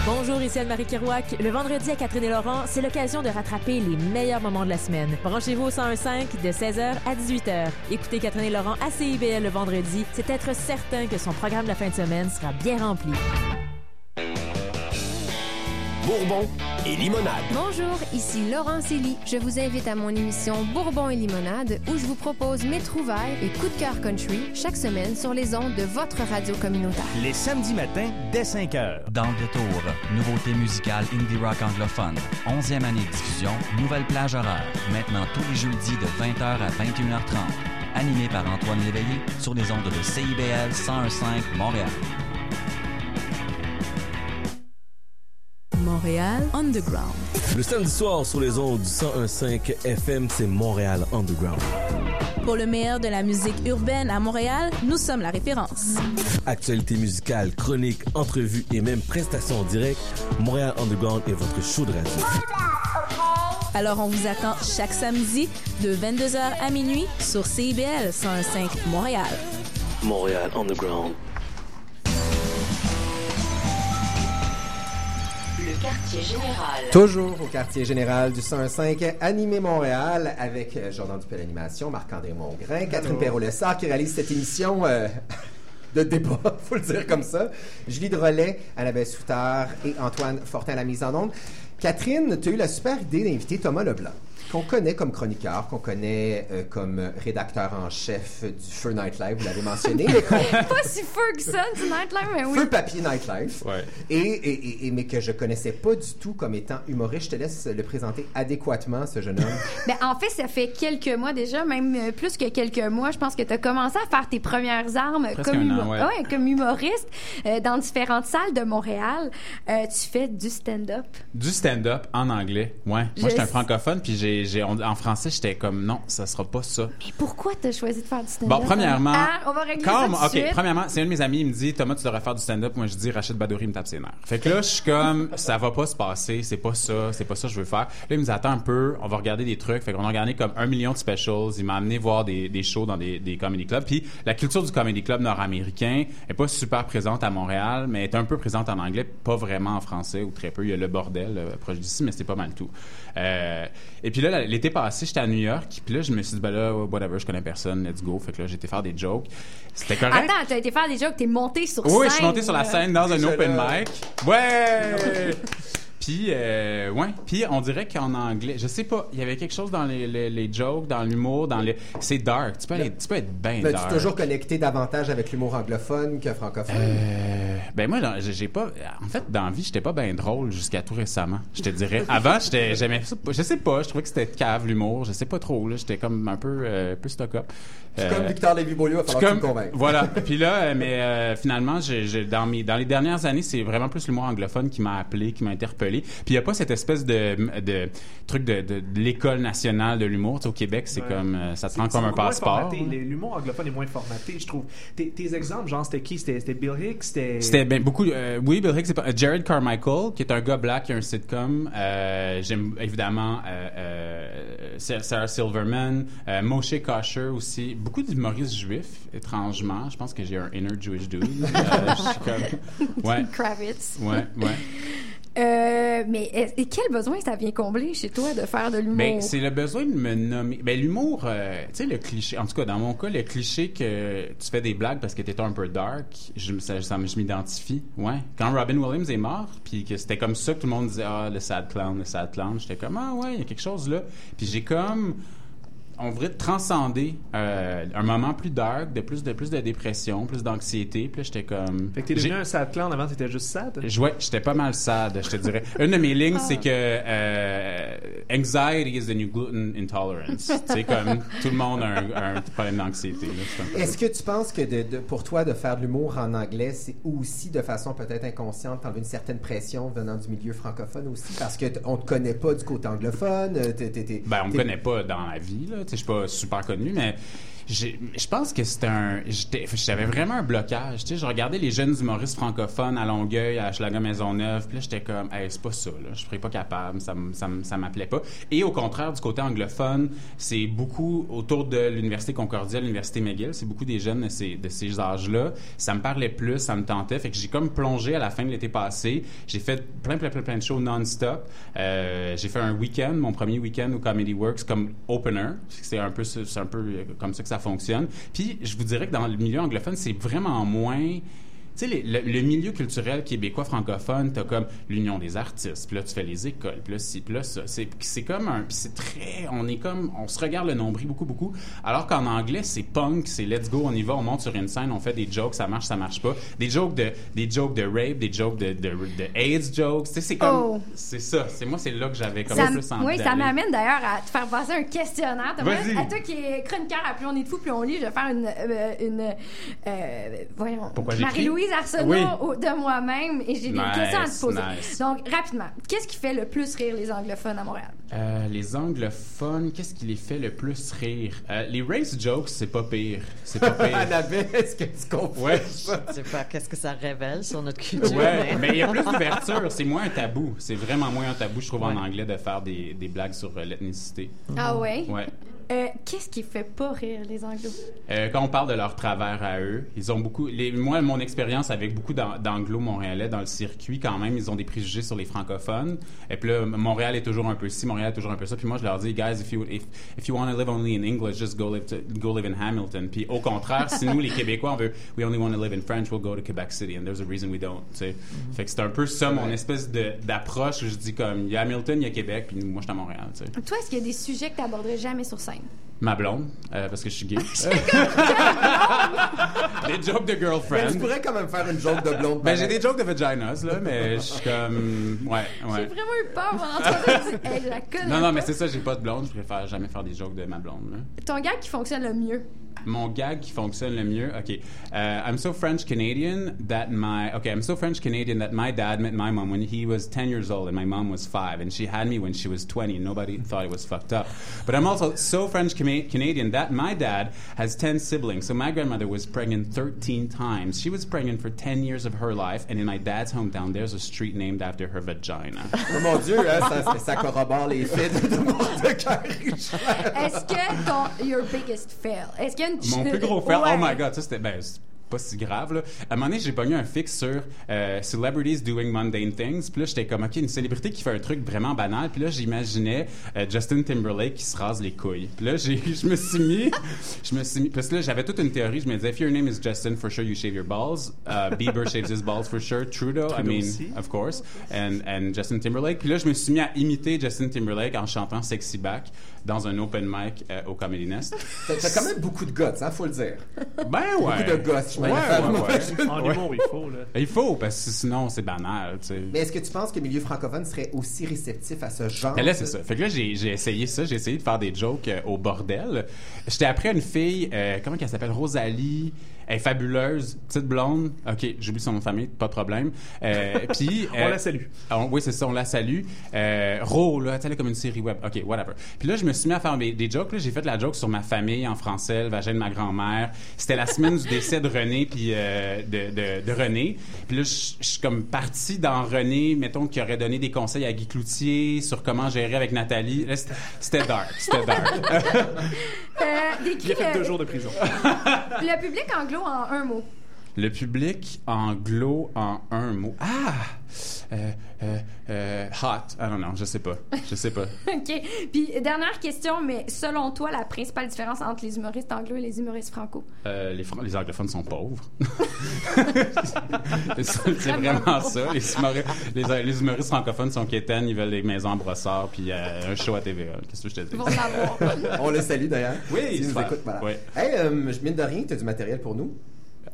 Bonjour, ici Anne-Marie Kirouac. Le vendredi à Catherine et Laurent, c'est l'occasion de rattraper les meilleurs moments de la semaine. Branchez-vous au 1015 de 16h à 18h. Écoutez Catherine et Laurent à CIBL le vendredi. C'est être certain que son programme de la fin de semaine sera bien rempli. Bourbon et limonade. Bonjour, ici Laurent Célie. Je vous invite à mon émission Bourbon et limonade où je vous propose mes trouvailles et coups de cœur country chaque semaine sur les ondes de votre radio communautaire. Les samedis matins dès 5 h. Dans le détour, nouveauté musicale indie rock anglophone. 11e année de diffusion, nouvelle plage horaire. Maintenant tous les jeudis de 20h à 21h30. Animé par Antoine Léveillé sur les ondes de CIBL 1015 Montréal. Montréal Underground. Le samedi soir sur les ondes du 1015 FM, c'est Montréal Underground. Pour le meilleur de la musique urbaine à Montréal, nous sommes la référence. Actualité musicale, chroniques, entrevues et même prestations en direct, Montréal Underground est votre show de radio. Alors on vous attend chaque samedi de 22h à minuit sur CIBL 105 Montréal. Montréal Underground. Le quartier général. Toujours au quartier général du 105, animé Montréal, avec euh, Jordan Dupel Animation, Marc-André Mongrain, Catherine Perrault-Lessard qui réalise cette émission euh, de débat, faut le dire comme ça. Julie de Relais, Annabelle Soutard et Antoine Fortin à la mise en onde. Catherine, tu as eu la super idée d'inviter Thomas Leblanc, qu'on connaît comme chroniqueur, qu'on connaît euh, comme rédacteur en chef du Feu Nightlife, vous l'avez mentionné. mais Pas si Ferguson du Nightlife, mais oui. Feu papier Nightlife. Et, et- et- et- mais que je connaissais pas du tout comme étant humoriste. Je te laisse le présenter adéquatement, ce jeune homme. Ben, en fait, ça fait quelques mois déjà, même euh, plus que quelques mois. Je pense que tu as commencé à faire tes premières armes Presque comme, an, humo- ouais. ouais, comme humoriste euh, dans différentes salles de Montréal. Euh, tu fais du stand-up. Du stand-up en anglais, ouais. Moi, Je- j'étais un francophone, puis j'ai, j'ai- on- en français, j'étais comme non, ça sera pas ça. Mais pourquoi tu as choisi de faire du stand-up? Bon, premièrement, Ah, on va régler comme, ça tout de ok, suite. premièrement, c'est un de mes amis, il me dit Thomas, tu devrais faire du stand-up. Moi, je dis Rachid Badouri me tape ses nerfs. Fait que là, je suis comme ça va pas se passer, c'est pas ça, c'est pas ça que je veux faire. Là, il me dit attends un peu, on va regarder des trucs. Fait qu'on a regardé comme un million de specials. Il m'a amené voir des, des shows dans des, des comedy clubs. Puis la culture du comedy club nord-américain est pas super présente à Montréal, mais est un peu présente en anglais, pas vraiment en français ou très peu. Il y a le bordel euh, proche d'ici, mais c'est pas mal tout. Euh, et puis là, là, l'été passé, j'étais à New York. Puis là, je me suis dit, ben là, whatever, je connais personne, let's go. Fait que là, j'ai été faire des jokes. C'était correct. Attends, t'as été faire des jokes, t'es monté sur scène. Oui, je suis monté sur la scène dans un open là. mic. Ouais! Puis, euh, ouais. Puis, on dirait qu'en anglais, je sais pas, il y avait quelque chose dans les, les, les jokes, dans l'humour, dans les. C'est dark. Tu peux, aller- tu peux être bien Ben, tu dark. es toujours connecté davantage avec l'humour anglophone que francophone? Euh, ben moi, j'ai pas. En fait, dans la vie, j'étais pas bien drôle jusqu'à tout récemment. Je te dirais. Avant, j'étais, j'aimais ça. Je sais pas. Je trouvais que c'était cave l'humour. Je sais pas trop. J'étais comme un peu, euh, peu stock up. Je suis comme Victor Lévy-Beaulieu, il va falloir que tu me convainques. Voilà. Puis là, mais finalement, mes, dans les dernières années, c'est vraiment plus l'humour anglophone qui m'a appelé, qui m'a interpellé. Puis il y a pas cette espèce de, de truc de, de, de l'école nationale de l'humour. Tu sais, au Québec, c'est Ouais. comme, euh, ça te C'est- rend c'est comme un passeport. L'humour anglophone est moins formaté, je trouve. Tes, tes exemples, genre, c'était qui? C'était Bill Hicks? C'était... Ben, beaucoup. euh, oui, Bill Hicks, c'est pas. euh, Jared Carmichael, qui est un gars black qui a un sitcom. Euh, J'aime évidemment euh, euh, Sarah Silverman, euh, Moshe Kasher aussi. Beaucoup d'humoristes juifs, étrangement. Je pense que j'ai un inner Jewish dude. Euh, je suis comme. Ouais. Kravitz. Ouais, ouais. Euh, mais et quel besoin ça vient combler chez toi de faire de l'humour? Ben, c'est le besoin de me nommer. Ben, l'humour, euh, tu sais, le cliché. En tout cas, dans mon cas, le cliché que tu fais des blagues parce que t'es un peu dark, je, me- ça, ça me- je m'identifie. Ouais. Quand Robin Williams est mort, puis que c'était comme ça que tout le monde disait, ah, le sad clown, le sad clown, j'étais comme, ah, ouais, il y a quelque chose là. Puis j'ai comme. On voudrait transcender euh, un moment plus dark, de plus de plus de dépression, plus d'anxiété. Puis là, j'étais comme. Fait que t'es J'ai- devenu un sad clown avant, t'étais juste sad? je- Ouais, j'étais pas mal sad, je te dirais. Une de mes lignes, c'est que euh, anxiety is the new gluten intolerance. sais, comme tout le monde a un, un problème d'anxiété. c'est Est-ce que tu penses que de, de- pour toi, de faire de l'humour en anglais, c'est aussi de façon peut-être inconsciente, t'enlever une certaine pression venant du milieu francophone aussi? Parce qu'on te connaît pas du côté anglophone. euh, t'es- Ben, on me connaît pas dans la vie, là. Je suis pas super connu, mais je pense que c'était un. J'avais vraiment un blocage. Tu sais, je regardais les jeunes humoristes francophones à Longueuil, à Schlager Maisonneuve, puis là, j'étais comme, c'est pas ça, là. Je serais pas capable, ça, ça, m'appelait pas. Et au contraire, du côté anglophone, c'est beaucoup autour de l'Université Concordia, l'Université McGill, c'est beaucoup des jeunes de ces, âges-là. Ça me parlait plus, ça me tentait. Fait que j'ai comme plongé à la fin de l'été passé. J'ai fait plein, plein, plein, plein de shows non-stop. Euh, j'ai fait un week-end, mon premier week-end au Comedy Works comme opener. C'est un peu, c'est un peu euh, comme ça que ça fonctionne. Puis, je vous dirais que dans le milieu anglophone, c'est vraiment moins... Tu sais, le, le milieu culturel québécois francophone, t'as comme l'union des artistes, puis là, tu fais les écoles, puis là, ci, puis là, ça. C'est c'est comme un... Puis c'est très... On est comme... On se regarde le nombril beaucoup, beaucoup. Alors qu'en anglais, c'est punk, c'est let's go, on y va, on monte sur une scène, on fait des jokes, ça marche, ça marche pas. Des jokes de, des jokes de rape, des jokes de, de, de AIDS jokes. Tu sais, c'est comme... Oh. C'est ça. C'est moi, c'est là que j'avais comme Ça, plus envie oui, ça m'amène d'ailleurs à te faire passer un questionnaire. À toi qui es chroniqueur à Plus on est de fou, plus on lit, je vais faire une. euh, une euh, voyons. Pourquoi j'écris? Marie-Louise Arsenault Oui. au- de moi-même et j'ai des Nice, questions à te poser. nice. Donc, rapidement, qu'est-ce qui fait le plus rire les anglophones à Montréal? Euh, les anglophones, qu'est-ce qui les fait le plus rire? Euh, les race jokes, c'est pas pire. C'est pas pire. Annabelle, est-ce que tu comprends? Ouais. Je sais pas qu'est-ce que ça révèle sur notre culture. Ouais, mais il y a plus d'ouverture, c'est moins un tabou. C'est vraiment moins un tabou, je trouve, en anglais, de faire des, des blagues sur euh, l'ethnicité. Ah ouais? Ouais. Euh, qu'est-ce qui fait pas rire les anglos? Euh, quand on parle de leur travers à eux, ils ont beaucoup. Les, moi, mon expérience avec beaucoup d'an- d'anglo-montréalais dans le circuit, quand même, ils ont des préjugés sur les francophones. Et puis là, Montréal est toujours un peu ci, Montréal est toujours un peu ça. Puis moi, je leur dis, guys, if you if, if you want to live only in English, just go live to, go live in Hamilton. Puis au contraire, si nous, les Québécois, on veut, we only want to live in French, we'll go to Quebec City, and there's a reason we don't. tu sais. Fait que c'est un peu ça mon espèce de- d'approche où je dis comme, il y a Hamilton, il y a Québec, puis moi, je suis à Montréal. Toi, est-ce qu'il y a des sujets que tu n'aborderais jamais sur scène? time. Ma blonde, euh, parce que je suis gay. des jokes de Mais girlfriend. tu pourrais quand même faire une joke de blonde. Ben, j'ai des jokes de vaginas, là, mais je suis comme. Ouais, J'ai ouais. vraiment eu peur pendant trois heures. Je dis, Hey, je la connais Non, non, mais c'est ça, j'ai pas de blonde, je préfère jamais faire des jokes de ma blonde, là. Ton gars qui fonctionne le mieux? Mon gag qui fonctionne le mieux, OK. Uh, I'm so French Canadian that my. Okay, I'm so French Canadian that my dad met my mom when he was 10 years old and my mom was 5, and she had me when she was 20, and nobody thought it was fucked up. But I'm also so French Cana- Canadian that my dad has 10 siblings. So my grandmother was pregnant 13 times. She was pregnant for 10 years of her life, and in my dad's hometown, there's a street named after her vagina. Oh mon Dieu, hein, ça, ça corrobore les faits de, de Est-ce que ton your biggest fail? Est-ce qu'il y a une Mon plus gros fail, oh Ouais. oh my god, ça c'était. Ben, c'est- pas si grave. Là. À un moment donné, j'ai pogné un fixe sur euh, Celebrities Doing Mundane Things. Puis là, j'étais comme, OK, une célébrité qui fait un truc vraiment banal. Puis là, j'imaginais euh, Justin Timberlake qui se rase les couilles. Puis là, j'ai, je me suis mis... je me suis mis... Parce que là, j'avais toute une théorie. Je me disais, if your name is Justin, for sure you shave your balls. Uh, Bieber shaves his balls for sure. Trudeau, I Trudeau mean, aussi. of course. And, and Justin Timberlake. Puis là, je me suis mis à imiter Justin Timberlake en chantant Sexy Back dans un open mic euh, au Comedy Nest. T'as quand même beaucoup de guts, hein, faut le dire. Ben ouais. Beaucoup de gosses, je Ouais, ouais, ouais. En humour, il faut, là. Il faut, parce que sinon, c'est banal, tu sais. Mais est-ce que tu penses que le milieu francophone serait aussi réceptif à ce genre? Mais là, c'est ça. Fait que là, j'ai j'ai essayé ça. J'ai essayé de faire des jokes euh, au bordel. J'étais après une fille, euh, comment qu'elle s'appelle? Rosalie. Elle est fabuleuse, petite blonde. OK, j'oublie son nom de famille, pas de problème. Euh, puis... On la salue. on- oui, c'est ça, on la salue. Euh, Ro, là, tu sais, elle est comme une série web. OK, whatever. Puis là, je me suis mis à faire des, des jokes. Là, j'ai fait la joke sur ma famille en français, le vagin de ma grand-mère. C'était la semaine du décès de René, puis euh, de, de, de René. Puis là, je suis comme parti dans René, mettons, qui aurait donné des conseils à Guy Cloutier sur comment gérer avec Nathalie. Là, c'était- c'était dark, c'était dark. Euh, Il a fait le- deux jours de prison. le public anglo en un. Le public anglo en un mot. Ah! Euh, euh, euh, hot. I don't know, je sais pas. Je sais pas. OK. Puis, dernière question, mais selon toi, la principale différence entre les humoristes anglo et les humoristes franco? Euh, les, Fran- les anglophones sont pauvres. c'est vraiment ça. Les, humori- les- les humoristes francophones sont quétaines, ils veulent des maisons en brossard puis euh, un show à TVA. Qu'est-ce que je te dis? On le salue d'ailleurs. Oui, S'il nous écoute, voilà. Oui. Hey, euh, je mine de rien, tu as du matériel pour nous.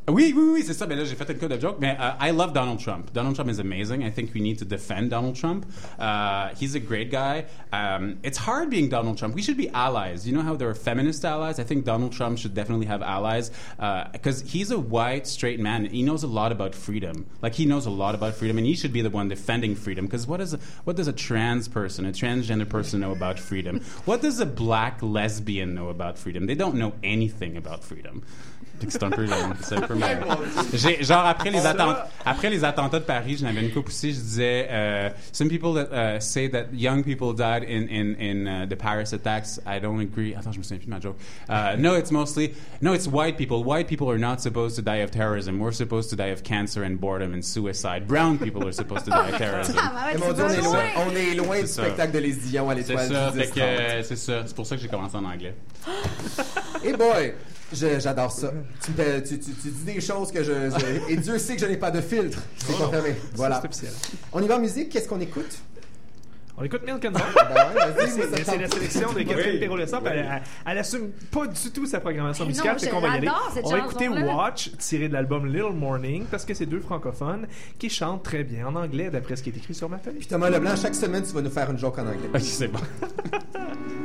Oui, oui, oui, c'est ça. Mais là, j'ai fait une de. Mais uh, I love Donald Trump. Donald Trump is amazing. I think we need to defend Donald Trump. Uh, he's a great guy. Um, it's hard being Donald Trump. We should be allies. You know how there are feminist allies? I think Donald Trump should definitely have allies because he's a white, straight man. He knows a lot about freedom. Like he knows a lot about freedom, and he should be the one defending freedom. Because what what does a trans person, a transgender person, know about freedom? What does a black lesbian know about freedom? They don't know anything about freedom. C'est un peu, c'est un peu mal. J'ai- genre après les attentats, après les attentats de Paris, j'en avais une coupe aussi. Je disais, euh, some people that uh, say that young people died in in in uh, the Paris attacks. I don't agree. Attends, je me souviens plus de ma joke. Uh, no, it's mostly no, it's white people. White people are not supposed to die of terrorism. We're supposed to die of cancer and boredom and suicide. Brown people are supposed to die of terrorism. Eh, mon Dieu, on est loin, on est loin du C'est ça. spectacle de Les Dion à C'est l'étoile ça, du fait 10 que, euh, c'est ça. C'est pour ça que j'ai commencé en anglais. Et boy, j'adore ça. Tu, me fais- tu, tu- tu dis des choses que je, je- Et Dieu sait que je n'ai pas de filtre. C'est Oh confirmé. Voilà. On y va en musique. Qu'est-ce qu'on écoute? On écoute Milk and. Ben C'est la sélection de Catherine Oui. Perrault-Lessard. puis Elle, elle, assume pas du tout sa programmation non, musicale. je C'est qu'on va y aller. On va écouter. Watch, tiré de l'album Little Morning, parce que c'est deux francophones qui chantent très bien en anglais, d'après ce qui est écrit sur ma feuille. Puis Thomas Leblanc, chaque semaine, tu vas nous faire une joke en anglais. Ok, c'est bon.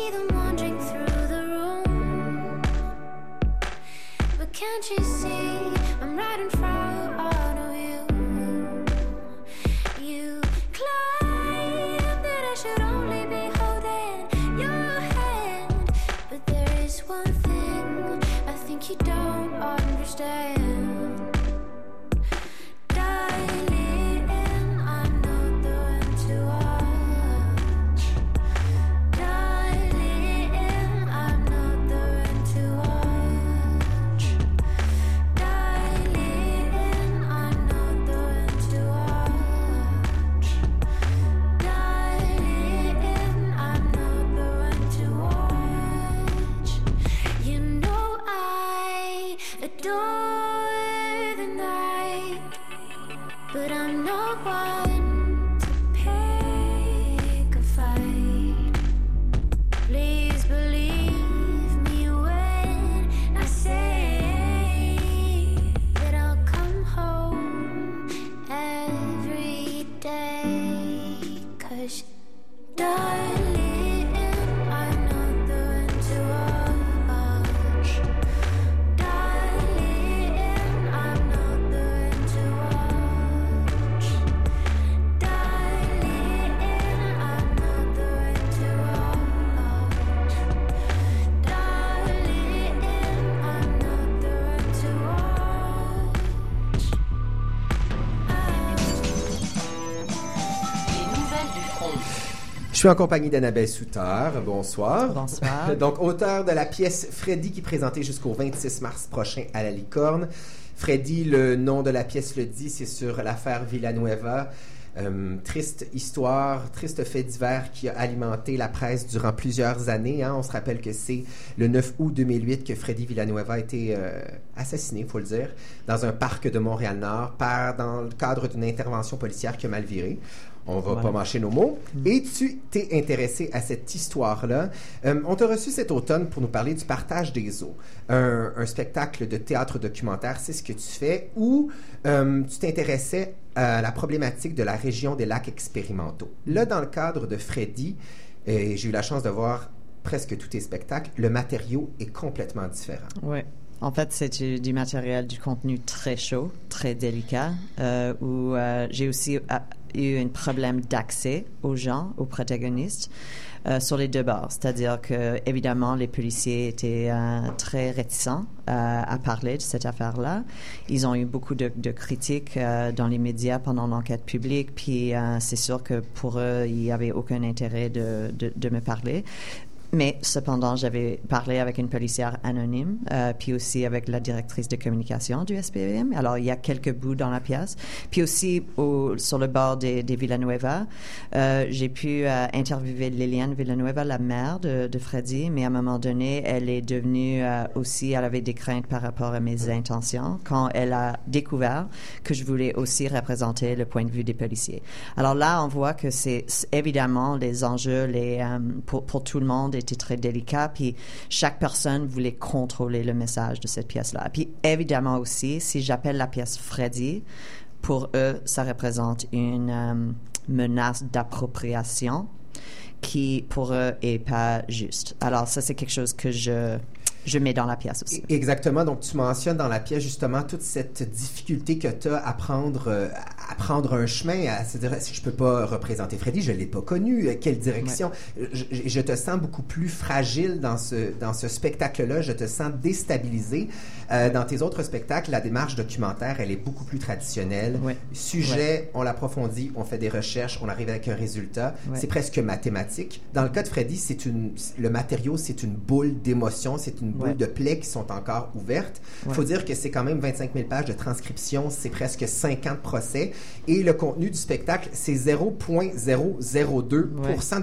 see them wandering through the room. But can't you see I'm right in front of you? You claim that I should only be holding your hand, but there is one thing I think you don't understand. Suis en compagnie d'Annabelle Soutard. Bonsoir. Bonsoir. Donc, auteur de la pièce Freddy qui est présentée jusqu'au 26 mars prochain à la Licorne. Freddy, le nom de la pièce le dit, c'est sur l'affaire Villanueva. Euh, triste histoire, triste fait divers qui a alimenté la presse durant plusieurs années. hein. On se rappelle que c'est le 9 août 2008 que Freddy Villanueva a été euh, assassiné, faut le dire, dans un parc de Montréal-Nord par, dans le cadre d'une intervention policière qui a mal viré. On va Ouais. pas mâcher nos mots. Et tu t'es intéressé à cette histoire-là. Euh, on t'a reçu cet automne pour nous parler du partage des eaux, un, un spectacle de théâtre documentaire, c'est ce que tu fais, où euh, tu t'intéressais à la problématique de la région des lacs expérimentaux. Là, dans le cadre de Freddy, et j'ai eu la chance de voir presque tous tes spectacles, le matériau est complètement différent. Oui. En fait, c'est du, du matériel, du contenu très chaud, très délicat, euh, où euh, j'ai aussi euh, eu un problème d'accès aux gens, aux protagonistes, euh, sur les deux bords. C'est-à-dire que, évidemment, les policiers étaient euh, très réticents euh, à parler de cette affaire-là. Ils ont eu beaucoup de, critiques dans les médias pendant l'enquête publique, puis c'est sûr que pour eux, il n'y avait aucun intérêt de me parler. Mais cependant, j'avais parlé avec une policière anonyme, euh, puis aussi avec la directrice de communication du SPVM. Alors, il y a quelques bouts dans la pièce. Puis aussi, au- sur le bord des, des Villanueva, euh, j'ai pu euh, interviewer Liliane Villanueva, la mère de, de Freddy, mais à un moment donné, elle est devenue euh, aussi, elle avait des craintes par rapport à mes intentions quand elle a découvert que je voulais aussi représenter le point de vue des policiers. Alors là, on voit que c'est c'est évidemment les enjeux les, euh, pour, pour tout le monde étaient très délicats, puis chaque personne voulait contrôler le message de cette pièce-là. Puis évidemment aussi, si j'appelle la pièce Freddy, pour eux, ça représente une euh, menace d'appropriation qui, pour eux, est pas juste. Alors ça, c'est quelque chose que je, je mets dans la pièce aussi. Exactement. Donc, tu mentionnes dans la pièce justement toute cette difficulté que tu as à prendre, euh, à prendre un chemin, à se dire si je peux pas représenter Freddy, je l'ai pas connu, euh, quelle direction? Je, je- je te sens beaucoup plus fragile dans ce, dans ce spectacle-là, je te sens déstabilisé. Euh, dans tes autres spectacles, la démarche documentaire, elle est beaucoup plus traditionnelle. Sujet, on l'approfondit, on fait des recherches, on arrive avec un résultat. C'est presque mathématique. Dans le cas de Freddy, c'est une, le matériau, c'est une boule d'émotions, c'est une boule Ouais. de plaies qui sont encore ouvertes. Il Ouais. faut dire que c'est quand même 25 000 pages de transcription, c'est presque 50 procès. Et le contenu du spectacle, c'est 0,002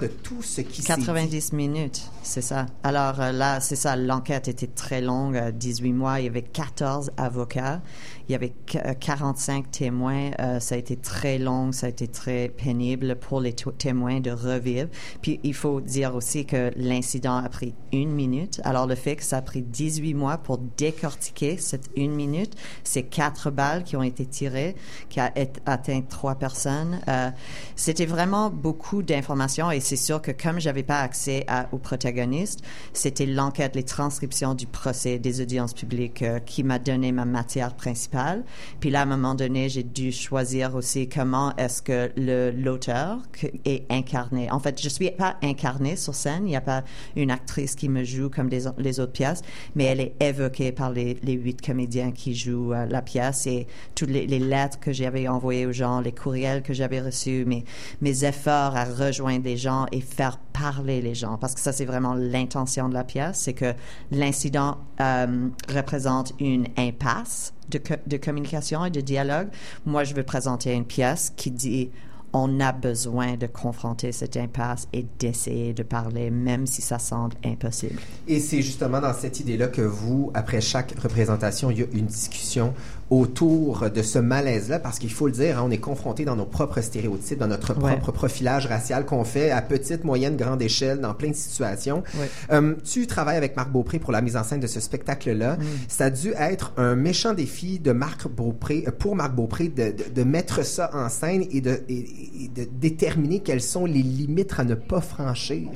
de tout ce qui s'est dit. 90 minutes, c'est ça. Alors euh, là, c'est ça, l'enquête était très longue, euh, 18 mois, il y avait 14 avocats, il y avait qu- euh, 45 témoins, euh, ça a été très long, ça a été très pénible pour les témoins de revivre. Puis il faut dire aussi que l'incident a pris une minute, alors le fait que ça a pris 18 mois pour décortiquer cette une minute, ces quatre balles qui ont été tirées, qui a atteint trois personnes, euh, c'était vraiment beaucoup d'informations et c'est sûr que comme j'avais pas accès à, aux protagonistes, c'était l'enquête, les transcriptions du procès, des audiences publiques euh, qui m'a donné ma matière principale. Puis là, à un moment donné, j'ai dû choisir aussi comment est-ce que l'auteur est incarné. En fait, je suis pas incarnée sur scène. Il n'y a pas une actrice qui me joue comme des, les autres pièces, mais elle est évoquée par les, huit comédiens qui jouent euh, la pièce et toutes les, lettres que j'avais envoyées aux gens, les courriels que j'avais reçus, mes, efforts à rejoindre les gens et faire parler les gens. Parce que ça, c'est vraiment l'intention de la pièce, c'est que l'incident euh, représente une impasse de, de communication et de dialogue. Moi, je veux présenter une pièce qui dit on a besoin de confronter cette impasse et d'essayer de parler, même si ça semble impossible. Et c'est justement dans cette idée-là que vous, après chaque représentation, il y a une discussion autour de ce malaise-là, parce qu'il faut le dire, hein, on est confronté dans nos propres stéréotypes, dans notre Ouais. propre profilage racial qu'on fait à petite, moyenne, grande échelle, dans plein de situations. Ouais. Euh, tu travailles avec Marc Beaupré pour la mise en scène de ce spectacle-là. Mm. Ça a dû être un méchant défi de Marc Beaupré, euh, pour Marc Beaupré, de, de, de mettre ça en scène et de, et- et de déterminer quelles sont les limites à ne pas franchir.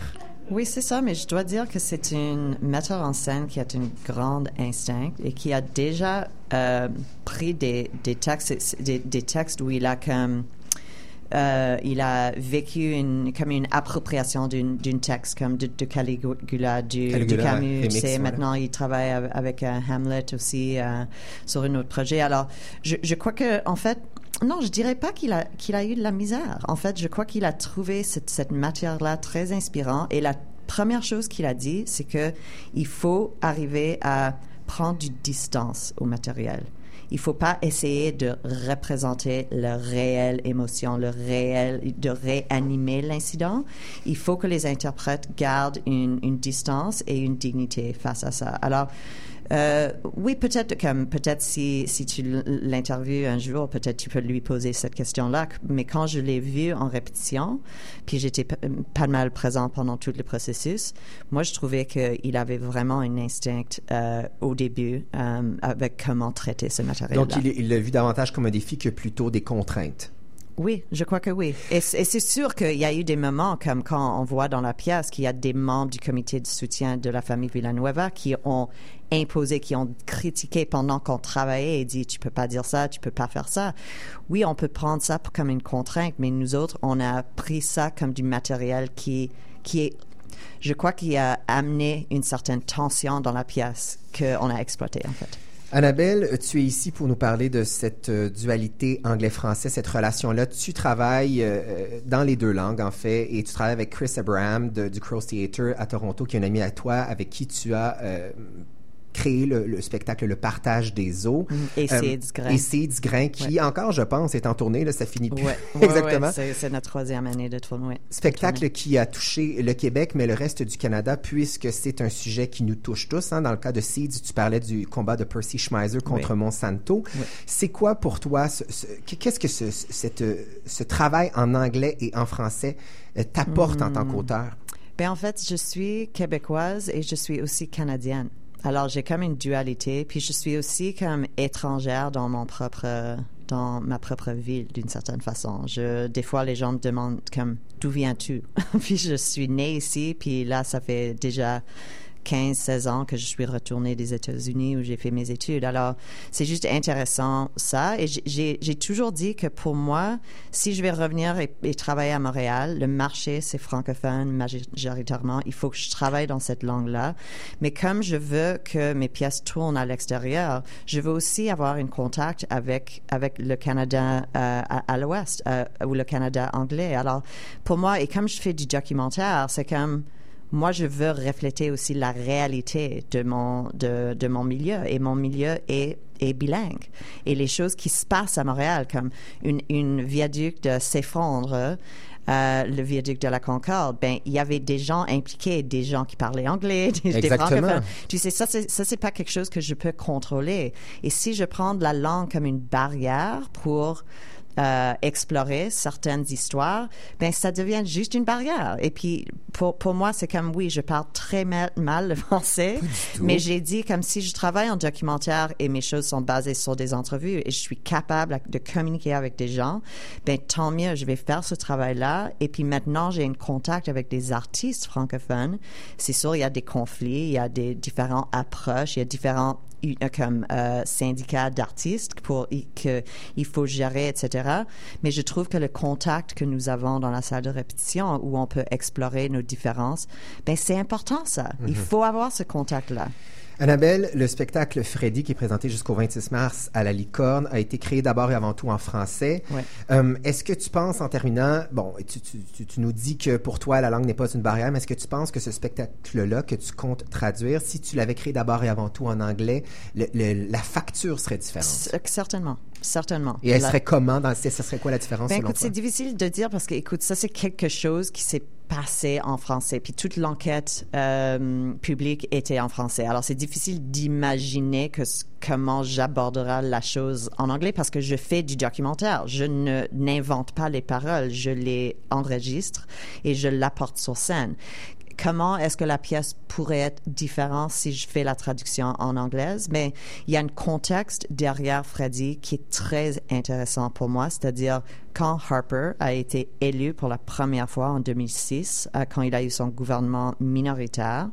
Oui, c'est ça, mais je dois dire que c'est une metteur en scène qui a une grande instinct et qui a déjà euh, pris des, des textes, des, des textes où il a comme euh, il a vécu une, comme une appropriation d'une d'une texte comme de, de Caligula, du, du Camus. sais, voilà. maintenant, il travaille av- avec euh, Hamlet aussi euh, sur un autre projet. Alors, je, je crois que en fait, Non, je dirais pas qu'il a, qu'il a eu de la misère. En fait, je crois qu'il a trouvé cette, cette matière-là très inspirante. Et la première chose qu'il a dit, c'est que il faut arriver à prendre du distance au matériel. Il faut pas essayer de représenter le réel émotion, le réel, de réanimer l'incident. Il faut que les interprètes gardent une, une distance et une dignité face à ça. Alors, euh, oui, peut-être comme peut-être si, si tu l'interviews un jour, peut-être tu peux lui poser cette question-là. Mais quand je l'ai vu en répétition, puis j'étais pas mal présent pendant tout le processus, moi je trouvais qu'il avait vraiment un instinct euh, au début euh, avec comment traiter ce matériel-là. Donc, il il l'a vu davantage comme un défi que plutôt des contraintes. Oui, je crois que oui. Et, c'est sûr qu'il y a eu des moments, comme quand on voit dans la pièce qu'il y a des membres du comité de soutien de la famille Villanueva qui ont imposé, qui ont critiqué pendant qu'on travaillait et dit tu peux pas dire ça, tu peux pas faire ça. Oui, on peut prendre ça comme une contrainte, mais nous autres, on a pris ça comme du matériel qui, qui est, je crois, qui a amené une certaine tension dans la pièce qu'on a exploitée en fait. Annabelle, tu es ici pour nous parler de cette euh, dualité anglais-français, cette relation-là. Tu travailles euh, dans les deux langues, en fait, et tu travailles avec Chris Abraham du Crows Theatre à Toronto, qui est un ami à toi, avec qui tu as euh, créé le, le spectacle Le Partage des eaux. Mm, et Seeds Grain. Et Seeds Grain, qui encore, je pense, est en tournée, là, ça finit plus. Ouais, ouais, Exactement. c'est, c'est notre troisième année de tournoi. Spectacle qui a touché le Québec, mais le reste du Canada, puisque c'est un sujet qui nous touche tous. hein. Dans le cas de Seeds, tu parlais du combat de Percy Schmeiser contre. Monsanto. C'est quoi pour toi, ce- ce- qu'est-ce que ce, cette, euh, ce travail en anglais et en français euh, t'apporte en tant Hmm. qu'auteur? Ben, en fait, je suis québécoise et je suis aussi canadienne. Alors, j'ai comme une dualité, puis je suis aussi comme étrangère dans mon propre, dans ma propre ville, d'une certaine façon. Je, des fois, les gens me demandent comme, d'où viens-tu? puis je suis née ici, puis là, ça fait déjà 15, 16 ans que je suis retournée des États-Unis où j'ai fait mes études. Alors, c'est juste intéressant ça. Et j'ai- toujours dit que pour moi, si je vais revenir et, travailler à Montréal, le marché, c'est francophone majoritairement. Il faut que je travaille dans cette langue-là. Mais comme je veux que mes pièces tournent à l'extérieur, je veux aussi avoir un contact avec, avec le Canada euh, à, à l'ouest euh, ou le Canada anglais. Alors, pour moi, et comme je fais du documentaire, c'est comme moi, je veux refléter aussi la réalité de mon, de, de mon milieu. Et mon milieu est, bilingue. Et les choses qui se passent à Montréal, comme une, une viaduc de s'effondre, euh, le viaduc de la Concorde, ben, il y avait des gens impliqués, des gens qui parlaient anglais, des, francophones. Tu sais, ça, c'est, ça, c'est pas quelque chose que je peux contrôler. Et si je prends la langue comme une barrière pour euh, explorer certaines histoires, ben ça devient juste une barrière. Et puis pour, pour moi, c'est comme oui, je parle très mal, mal le français, mais j'ai dit comme si je travaille en documentaire et mes choses sont basées sur des entrevues et je suis capable de communiquer avec des gens, ben tant mieux, je vais faire ce travail-là. Et puis maintenant, j'ai un contact avec des artistes francophones. C'est sûr, il y a des conflits, il y a des différentes approches, il y a différents u- euh, comme euh, syndicat d'artistes pour i- que il faut gérer, etc. Mais je trouve que le contact que nous avons dans la salle de répétition où on peut explorer nos différences, ben c'est important ça. Il Mhm. faut avoir ce contact-là. Annabelle, le spectacle Freddy qui est présenté jusqu'au 26 mars à la Licorne a été créé d'abord et avant tout en français. Ouais. Euh, est-ce que tu penses en terminant, bon, tu, tu- tu- tu nous dis que pour toi la langue n'est pas une barrière, mais est-ce que tu penses que ce spectacle-là que tu comptes traduire, si tu l'avais créé d'abord et avant tout en anglais, le- le- la facture serait différente? C- Certainement, certainement. Et elle La- serait comment? Dans, ce serait quoi la différence Ben, écoute, c'est difficile de dire parce que, écoute, ça, c'est quelque chose qui s'est passé en français. Puis toute l'enquête euh, publique était en français. Alors, c'est difficile d'imaginer que comment j'aborderai la chose en anglais parce que je fais du documentaire. Je ne n'invente pas les paroles, je les enregistre et je l'apporte sur scène. Comment est-ce que la pièce pourrait être différente si je fais la traduction en anglaise? Mais il y a un contexte derrière Freddy qui est très intéressant pour moi, c'est-à-dire quand Harper a été élu pour la première fois en 2006, euh, quand il a eu son gouvernement minoritaire,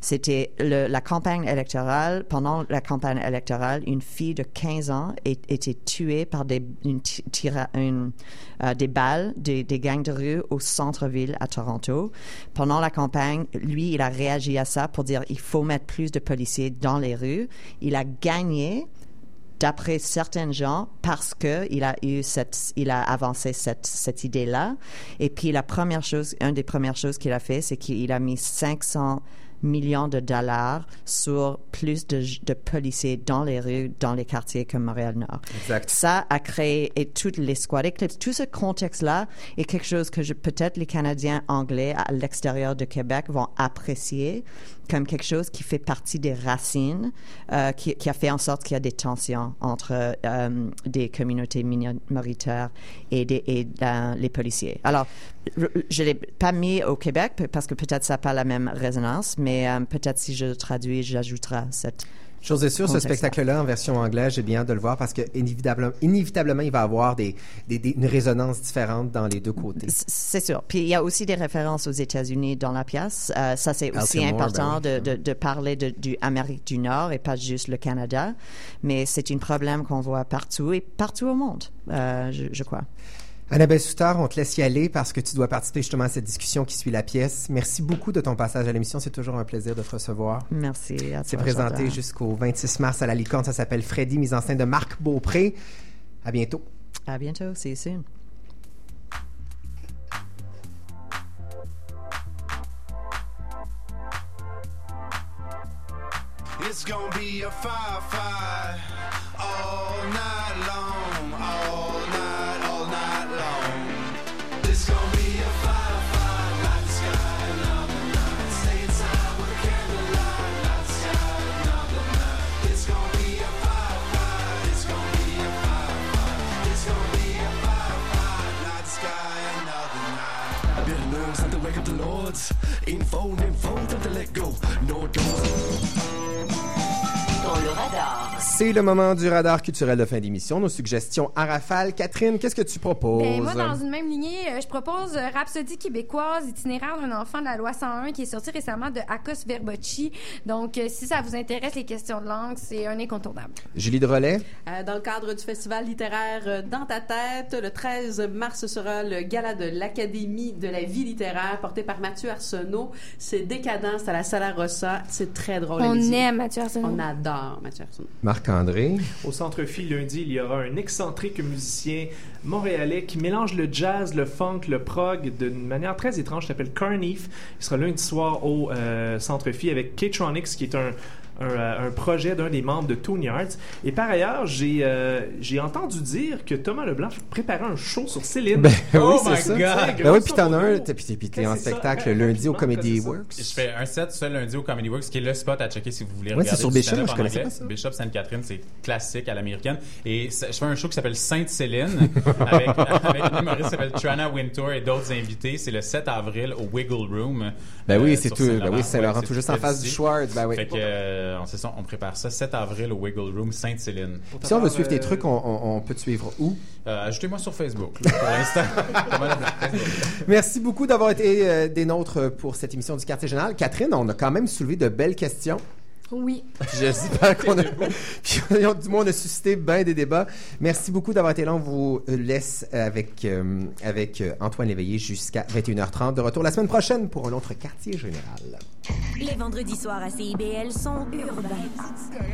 c'était la campagne électorale. Pendant la campagne électorale, une fille de 15 ans a été tuée par euh, des balles des, des gangs de rue au centre-ville à Toronto. Pendant la campagne, lui, il a réagi à ça pour dire il faut mettre plus de policiers dans les rues. Il a gagné d'après certains gens parce que il a eu cette, il a avancé cette, cette idée-là. Et puis la première chose, une des premières choses qu'il a fait, c'est qu'il a mis 500 millions de dollars sur plus de, de policiers dans les rues, dans les quartiers comme Montréal-Nord. Exact. Ça a créé, et toutes les squad tout ce contexte-là est quelque chose que peut-être les Canadiens anglais à l'extérieur de Québec vont apprécier comme quelque chose qui fait partie des racines, euh, qui, a fait en sorte qu'il y a des tensions entre euh, des communautés minoritaires et, euh, les policiers. Alors, je ne l'ai pas mis au Québec parce que peut-être ça n'a pas la même résonance, mais peut-être si je traduis, j'ajouterai cette. Chose est sûre, ce spectacle-là en version anglaise, j'ai bien hâte de le voir parce que inévitablement, inévitablement il va avoir des, des- des- une résonance différente dans les deux côtés. C'est sûr. Puis il y a aussi des références aux États-Unis dans la pièce. Euh, ça, c'est aussi Baltimore, important ben de, de, de parler de, du Amérique du Nord et pas juste le Canada. Mais c'est un problème qu'on voit partout et partout au monde, euh, je, je crois. Annabelle Soutard, on te laisse y aller parce que tu dois participer justement à cette discussion qui suit la pièce. Merci beaucoup de ton passage à l'émission. C'est toujours un plaisir de te recevoir. Merci à C'est toi, présenté Jordan. jusqu'au 26 mars à la Licorne. Ça s'appelle Freddy, mise en scène de Marc Beaupré. À bientôt. À bientôt. See you soon. It's gonna be a firefight all night long, It's gonna be C'est le moment du radar culturel de fin d'émission. Nos suggestions à rafale. Catherine, qu'est-ce que tu proposes? Ben, moi, dans une même lignée, euh, je propose euh, Rhapsodie québécoise, itinéraire d'un enfant de la loi 101, qui est sorti récemment de Akos Verbocci. Donc, euh, si ça vous intéresse, les questions de langue, c'est un incontournable. Julie Drolet? Euh, dans le cadre du festival littéraire Dans ta tête, le 13 mars sera le gala de l'Académie de la vie littéraire porté par Mathieu Arsenault. C'est décadent, c'est à la Sala Rossa. C'est très drôle. On aime Mathieu Arsenault. On adore Mathieu Arsenault. Au Centre Phi, lundi, il y aura un excentrique musicien montréalais qui mélange le jazz, le funk, le prog d'une manière très étrange. Il s'appelle Carneef. Il sera lundi soir au euh, Centre Phi avec K-Tronics, qui est un, un, euh, un projet d'un des membres de Tune Yards. Et par ailleurs, j'ai euh, j'ai entendu dire que Thomas Leblanc préparait un show sur Céline. Ben oui, oh c'est my ça. God! Ben oui, puis t'en as un, puis t'es puis t'es en C'est ça? spectacle lundi au Comedy Works. Je fais un set ce lundi au Comedy Works, qui est le spot à checker si vous voulez Ouais, regarder. c'est sur Bishop, je connaissais pas ça. Bishop Sainte-Catherine, c'est classique à l'américaine. Et c'est- je fais un show qui s'appelle Sainte-Céline, avec, avec une humoriste qui s'appelle Trana Wintour et d'autres invités. C'est le 7 avril au Wiggle Room. Ben oui, euh, c'est tout. Ben Saint-Laurent. oui, Saint-Laurent, c'est tout juste en face du. Schwartz. Ben oui. Euh, on, sait ça, on prépare ça 7 avril au Wiggle Room Sainte-Céline. Si on veut suivre tes trucs, on, on- on peut te suivre où? Euh, Ajoutez-moi sur Facebook, là, pour l'instant. Merci beaucoup d'avoir été euh, des nôtres pour cette émission du Quartier Général. Catherine, on a quand même soulevé de belles questions. Oui. J'espère qu'on a. Puis, du moins, on a suscité bien des débats. Merci beaucoup d'avoir été là. On vous laisse avec, euh, avec Antoine Léveillé jusqu'à 21h30. De retour la semaine prochaine pour un autre Quartier Général. Les vendredis soirs à CIBL sont urbains.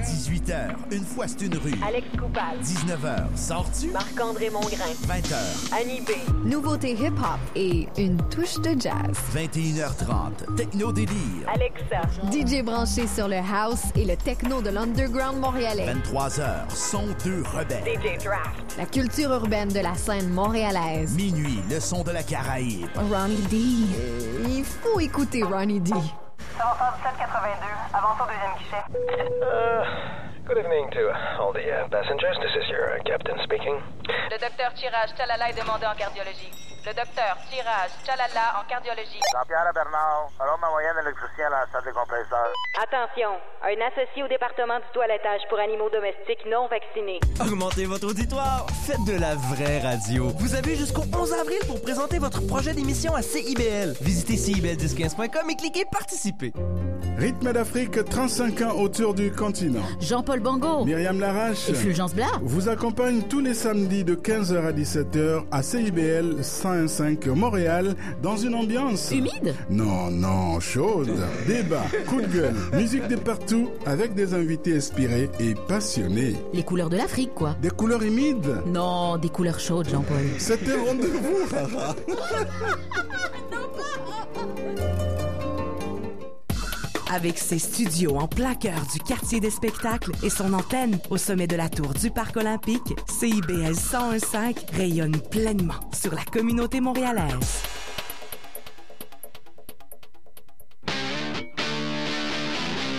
18h, une fois c'est une rue. Alex Coupal. 19h, sors-tu? Marc-André Mongrain. 20h, Annie B. Nouveauté hip-hop et une touche de jazz. 21h30, techno délire. Alexa. DJ branché sur le house et le techno de l'underground montréalais. 23h, son 2 rebelle. DJ Draft. La culture urbaine de la scène montréalaise. Minuit, le son de la Caraïbe. Ronnie D. Euh, il faut écouter Ronnie D. 1782, avance au deuxième guichet. Uh, good evening to all the uh, passengers. This is your uh, captain speaking. Le docteur Tirage Chalala est demandé en cardiologie. Le docteur Tirage Chalala en cardiologie. Jean-Pierre Bernard, alors ma moyenne électricien à la salle des compresseurs. Attention, un associé au département du toilettage pour animaux domestiques non vaccinés. Augmentez votre auditoire. Faites de la vraie radio. Vous avez jusqu'au 11 avril pour présenter votre projet d'émission à CIBL. Visitez CIBL1015.com et cliquez participer. Rythme d'Afrique, 35 ans autour du continent. Jean-Paul Bango. Myriam Larache Et Fulgence Blas. vous accompagne tous les samedis de 15h à 17h à CIBL 101.5. 101.5 Montréal dans une ambiance... Humide? Non, non, chaude. Débat, coup de gueule, musique de partout avec des invités inspirés et passionnés. Les couleurs de l'Afrique, quoi. Des couleurs humides? Non, des couleurs chaudes, Jean-Paul. C'était rendez-vous. Avec ses studios en plein cœur du quartier des spectacles et son antenne au sommet de la tour du Parc olympique, CIBL 101.5 rayonne pleinement sur la communauté montréalaise.